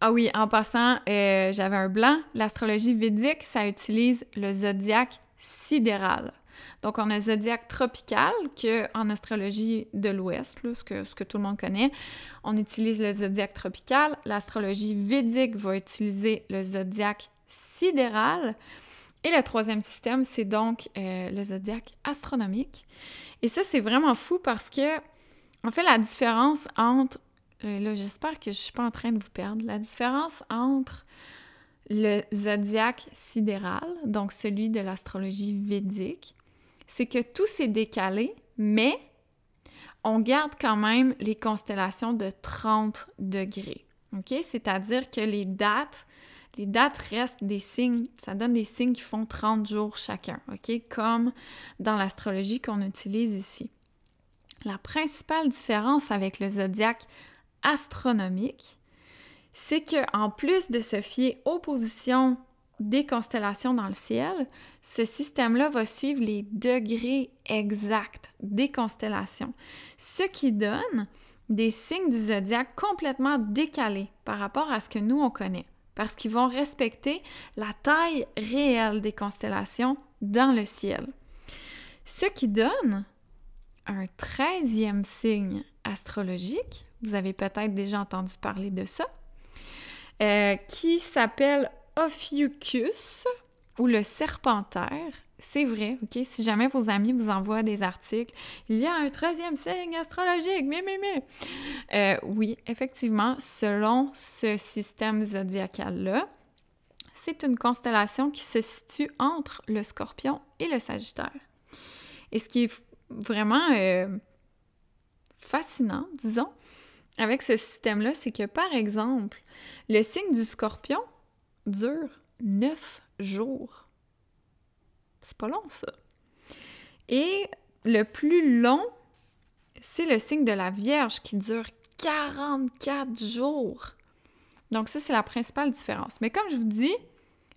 Ah oui, en passant, euh, j'avais un blanc. L'astrologie védique, ça utilise le zodiaque sidéral. Donc, on a le zodiaque tropical, que en astrologie de l'Ouest, ce que, tout le monde connaît, on utilise le zodiaque tropical. L'astrologie védique va utiliser le zodiaque sidéral. Et le troisième système, c'est donc euh, le zodiaque astronomique. Et ça, c'est vraiment fou parce que, en fait, la différence entre euh, là, j'espère que je suis pas en train de vous perdre. La différence entre le zodiaque sidéral, donc celui de l'astrologie védique, c'est que tout s'est décalé, mais on garde quand même les constellations de 30 degrés. C'est-à-dire que les dates, restent des signes, ça donne des signes qui font 30 jours chacun? Comme dans l'astrologie qu'on utilise ici. La principale différence avec le zodiaque astronomique, c'est que en plus de se fier aux positions des constellations dans le ciel, ce système-là va suivre les degrés exacts des constellations, ce qui donne des signes du zodiaque complètement décalés par rapport à ce que nous on connaît, parce qu'ils vont respecter la taille réelle des constellations dans le ciel. Ce qui donne un treizième signe astrologique vous avez peut-être déjà entendu parler de ça, euh, qui s'appelle Ophiuchus ou le serpentaire. C'est vrai, OK? Si jamais vos amis vous envoient des articles, il y a un troisième signe astrologique, mais. Euh, oui, effectivement, selon ce système zodiacal-là, c'est une constellation qui se situe entre le scorpion et le sagittaire. Et ce qui est vraiment euh, fascinant, disons, avec ce système-là, c'est que, par exemple, le signe du scorpion dure neuf jours. C'est pas long, ça. Et le plus long, c'est le signe de la Vierge qui dure 44 jours. Donc ça, c'est la principale différence. Mais comme je vous dis,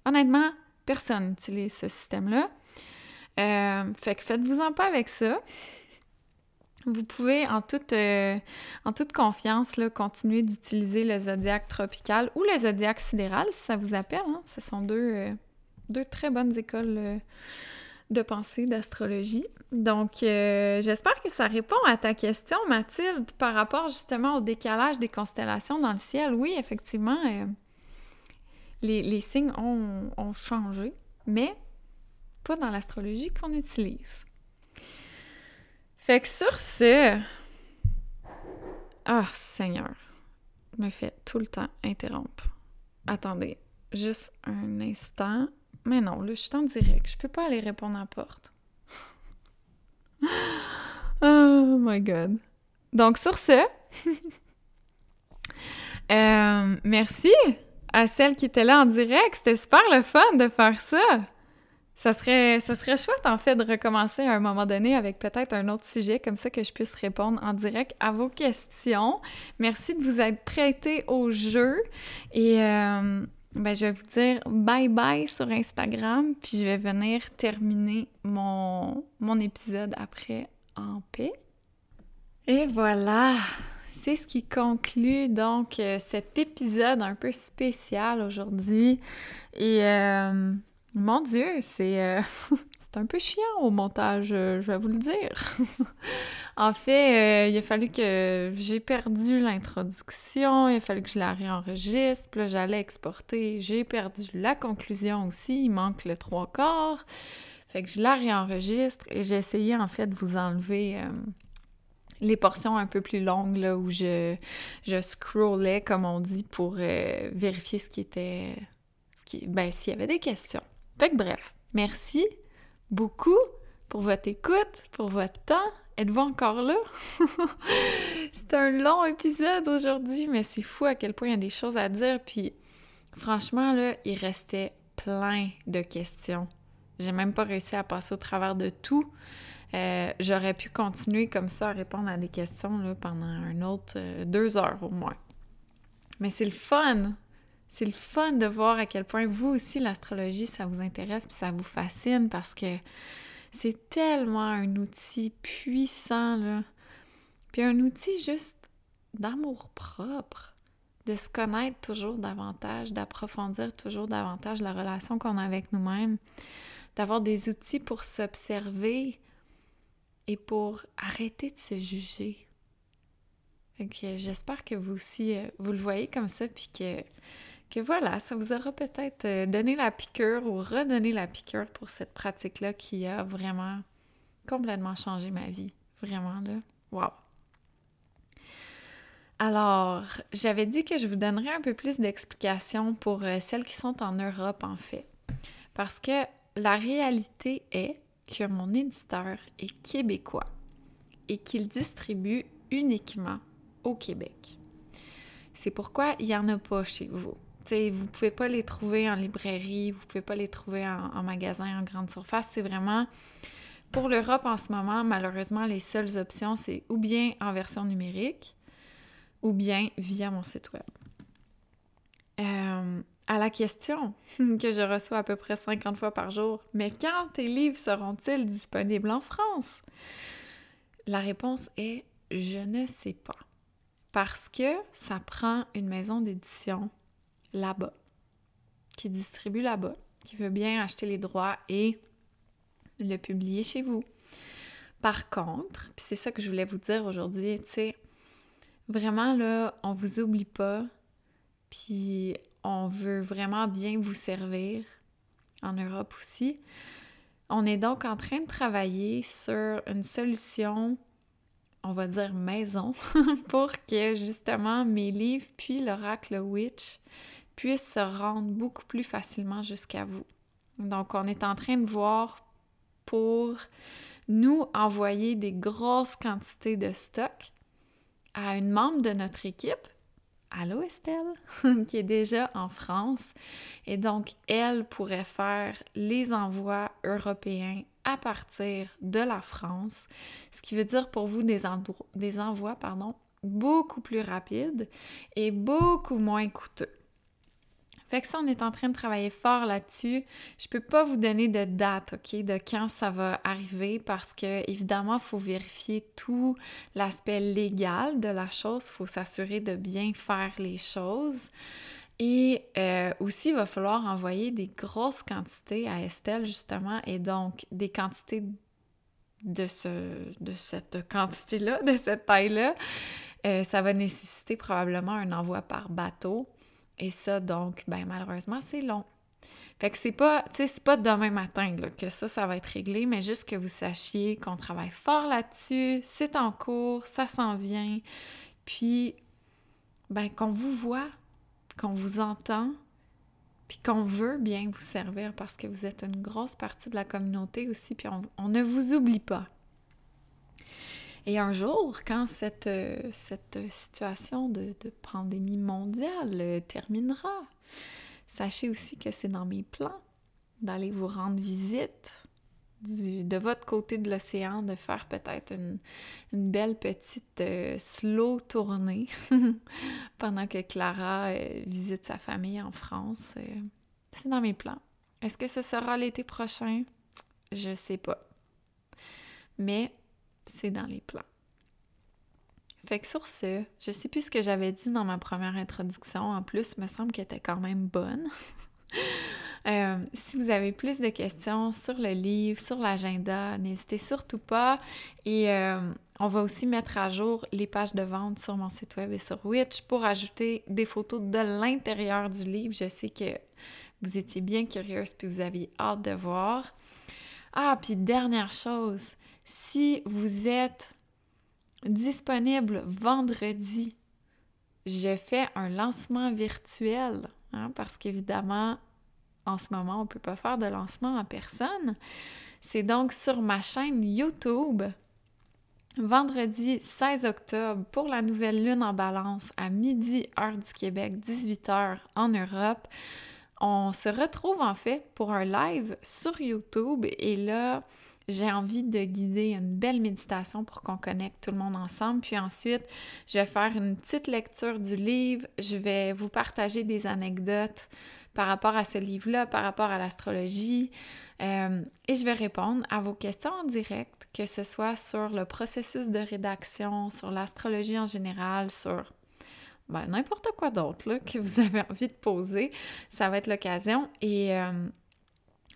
honnêtement, personne n'utilise ce système-là. Euh, que faites-vous-en pas avec ça. Vous pouvez en toute, euh, confiance continuer d'utiliser le zodiaque tropical ou le zodiaque sidéral si ça vous appelle. Hein. Ce sont deux, euh, deux très bonnes écoles euh, de pensée, d'astrologie. Donc, j'espère que ça répond à ta question, Mathilde, par rapport justement au décalage des constellations dans le ciel. Oui, effectivement, les, signes ont changé, mais pas dans l'astrologie qu'on utilise. Fait que sur ce. Ah, Seigneur. Je me fait tout le temps interrompre. Attendez, juste un instant. Mais non, là, je suis en direct. Je peux pas aller répondre à la porte. <laughs> oh my god. Donc, sur ce, <laughs> euh, merci à celle qui était là en direct. C'était super le fun de faire ça. Ça serait, ça serait chouette, en fait, de recommencer à un moment donné avec peut-être un autre sujet, comme ça que je puisse répondre en direct à vos questions. Merci de vous être prêté au jeu. Et euh, ben, je vais vous dire bye-bye sur Instagram, puis je vais venir terminer mon, mon épisode après en paix. Et voilà! C'est ce qui conclut donc euh, cet épisode un peu spécial aujourd'hui. Et... Euh, mon Dieu, c'est euh, <laughs> un peu chiant au montage, euh, je vais vous le dire. <laughs> en fait, euh, il a fallu que j'ai perdu l'introduction, il a fallu que je la réenregistre, puis j'allais exporter, j'ai perdu la conclusion aussi, il manque le trois quarts. Fait que je la réenregistre et j'ai essayé en fait de vous enlever les portions un peu plus longues là, où je, je scrollais, comme on dit, pour vérifier ce qui était. Ce qui, ben, s'il y avait des questions. Fait que bref, merci beaucoup pour votre écoute, pour votre temps Êtes-vous encore là? <laughs> c'est un long épisode aujourd'hui, mais c'est fou à quel point il y a des choses à dire. Puis franchement, là, il restait plein de questions. J'ai même pas réussi à passer au travers de tout. Euh, j'aurais pu continuer comme ça à répondre à des questions pendant un autre euh, deux heures au moins. Mais c'est le fun! C'est le fun de voir à quel point vous aussi, l'astrologie, ça vous intéresse puis ça vous fascine parce que c'est tellement un outil puissant, là. Puis un outil juste d'amour propre, de se connaître toujours davantage, d'approfondir toujours davantage la relation qu'on a avec nous-mêmes, d'avoir des outils pour s'observer et pour arrêter de se juger. j'espère que vous aussi, euh, vous le voyez comme ça, puis que que voilà, ça vous aura peut-être euh, donné la piqûre ou redonné la piqûre pour cette pratique-là qui a vraiment complètement changé ma vie. Vraiment, là. Wow! Alors, j'avais dit que je vous donnerais un peu plus d'explications pour euh, celles qui sont en Europe, en fait. Parce que la réalité est que mon éditeur est québécois et qu'il distribue uniquement au Québec. C'est pourquoi il n'y en a pas chez vous. Vous vous pouvez pas les trouver en librairie, vous pouvez pas les trouver en, magasin, en grande surface. C'est vraiment pour l'Europe en ce moment, malheureusement, les seules options, c'est ou bien en version numérique ou bien via mon site web. Euh, à la question <laughs> que je reçois à peu près 50 fois par jour, mais quand tes livres seront-ils disponibles en France? La réponse est je ne sais pas. Parce que ça prend une maison d'édition là-bas, qui distribue là-bas, qui veut bien acheter les droits et le publier chez vous. Par contre, puis c'est ça que je voulais vous dire aujourd'hui, tu sais, vraiment là, on vous oublie pas, puis on veut vraiment bien vous servir en Europe aussi. On est donc en train de travailler sur une solution, on va dire maison, <laughs> pour que justement mes livres puis l'oracle Witch puisse se rendre beaucoup plus facilement jusqu'à vous. Donc, on est en train de voir pour nous envoyer des grosses quantités de stock à une membre de notre équipe, Allô Estelle, <laughs> qui est déjà en France. Et donc, elle pourrait faire les envois européens à partir de la France, ce qui veut dire pour vous des, des envois pardon, beaucoup plus rapides et beaucoup moins coûteux. Fait que ça, on est en train de travailler fort là-dessus. Je peux pas vous donner de date, OK, de quand ça va arriver parce que, évidemment, il faut vérifier tout l'aspect légal de la chose. Il faut s'assurer de bien faire les choses. Et euh, aussi, il va falloir envoyer des grosses quantités à Estelle, justement, et donc des quantités de, ce, de cette quantité-là, de cette taille-là. Euh, ça va nécessiter probablement un envoi par bateau. Et ça, donc, ben malheureusement, c'est long. Fait que c'est pas, tu sais, c'est pas demain matin que ça, ça va être réglé, mais juste que vous sachiez qu'on travaille fort là-dessus, c'est en cours, ça s'en vient, puis, ben, qu'on vous voit, qu'on vous entend, puis qu'on veut bien vous servir parce que vous êtes une grosse partie de la communauté aussi, puis on ne vous oublie pas. Et un jour, quand cette, euh, cette situation de, pandémie mondiale euh, terminera, sachez aussi que c'est dans mes plans d'aller vous rendre visite de votre côté de l'océan, de faire peut-être une, belle petite euh, slow tournée <laughs> pendant que Clara visite sa famille en France. c'est dans mes plans. Est-ce que ce sera l'été prochain? Je sais pas. Mais c'est dans les plans. Fait que sur ce, je sais plus ce que j'avais dit dans ma première introduction. En plus, me semble qu'elle était quand même bonne. <laughs> Euh, si vous avez plus de questions sur le livre, sur l'agenda, n'hésitez surtout pas. Et euh, on va aussi mettre à jour les pages de vente sur mon site web et sur Witch pour ajouter des photos de l'intérieur du livre. Je sais que vous étiez bien curieuse puis vous aviez hâte de voir. Ah, puis dernière chose, si vous êtes disponible vendredi, je fais un lancement virtuel hein, parce qu'évidemment, en ce moment, on ne peut pas faire de lancement en personne. C'est donc sur ma chaîne YouTube. vendredi 16 octobre pour la nouvelle lune en balance à midi heure du Québec, 18h en Europe. On se retrouve en fait pour un live sur YouTube et là, j'ai envie de guider une belle méditation pour qu'on connecte tout le monde ensemble. Puis ensuite, je vais faire une petite lecture du livre. Je vais vous partager des anecdotes par rapport à ce livre-là, par rapport à l'astrologie. Euh, et je vais répondre à vos questions en direct, que ce soit sur le processus de rédaction, sur l'astrologie en général, sur ben, n'importe quoi d'autre que vous avez envie de poser. Ça va être l'occasion. Et euh,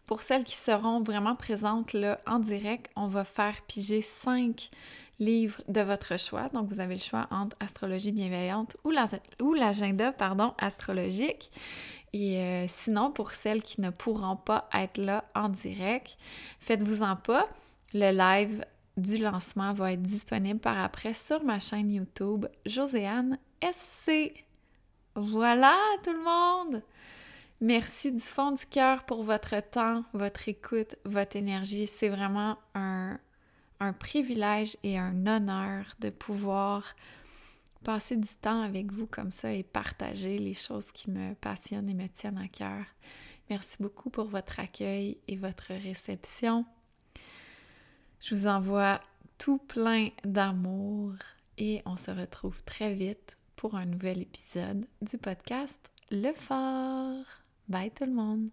pour celles qui seront vraiment présentes là, en direct, on va faire piger cinq livres de votre choix. Donc, vous avez le choix entre astrologie bienveillante ou l'agenda pardon, astrologique. Et euh, sinon, pour celles qui ne pourront pas être là en direct, faites-vous-en pas. Le live du lancement va être disponible par après sur ma chaîne YouTube Joséanne SC. Voilà tout le monde! Merci du fond du cœur pour votre temps, votre écoute, votre énergie. C'est vraiment un, privilège et un honneur de pouvoir passer du temps avec vous comme ça et partager les choses qui me passionnent et me tiennent à cœur. Merci beaucoup pour votre accueil et votre réception. Je vous envoie tout plein d'amour et on se retrouve très vite pour un nouvel épisode du podcast Le Fort. Bye tout le monde!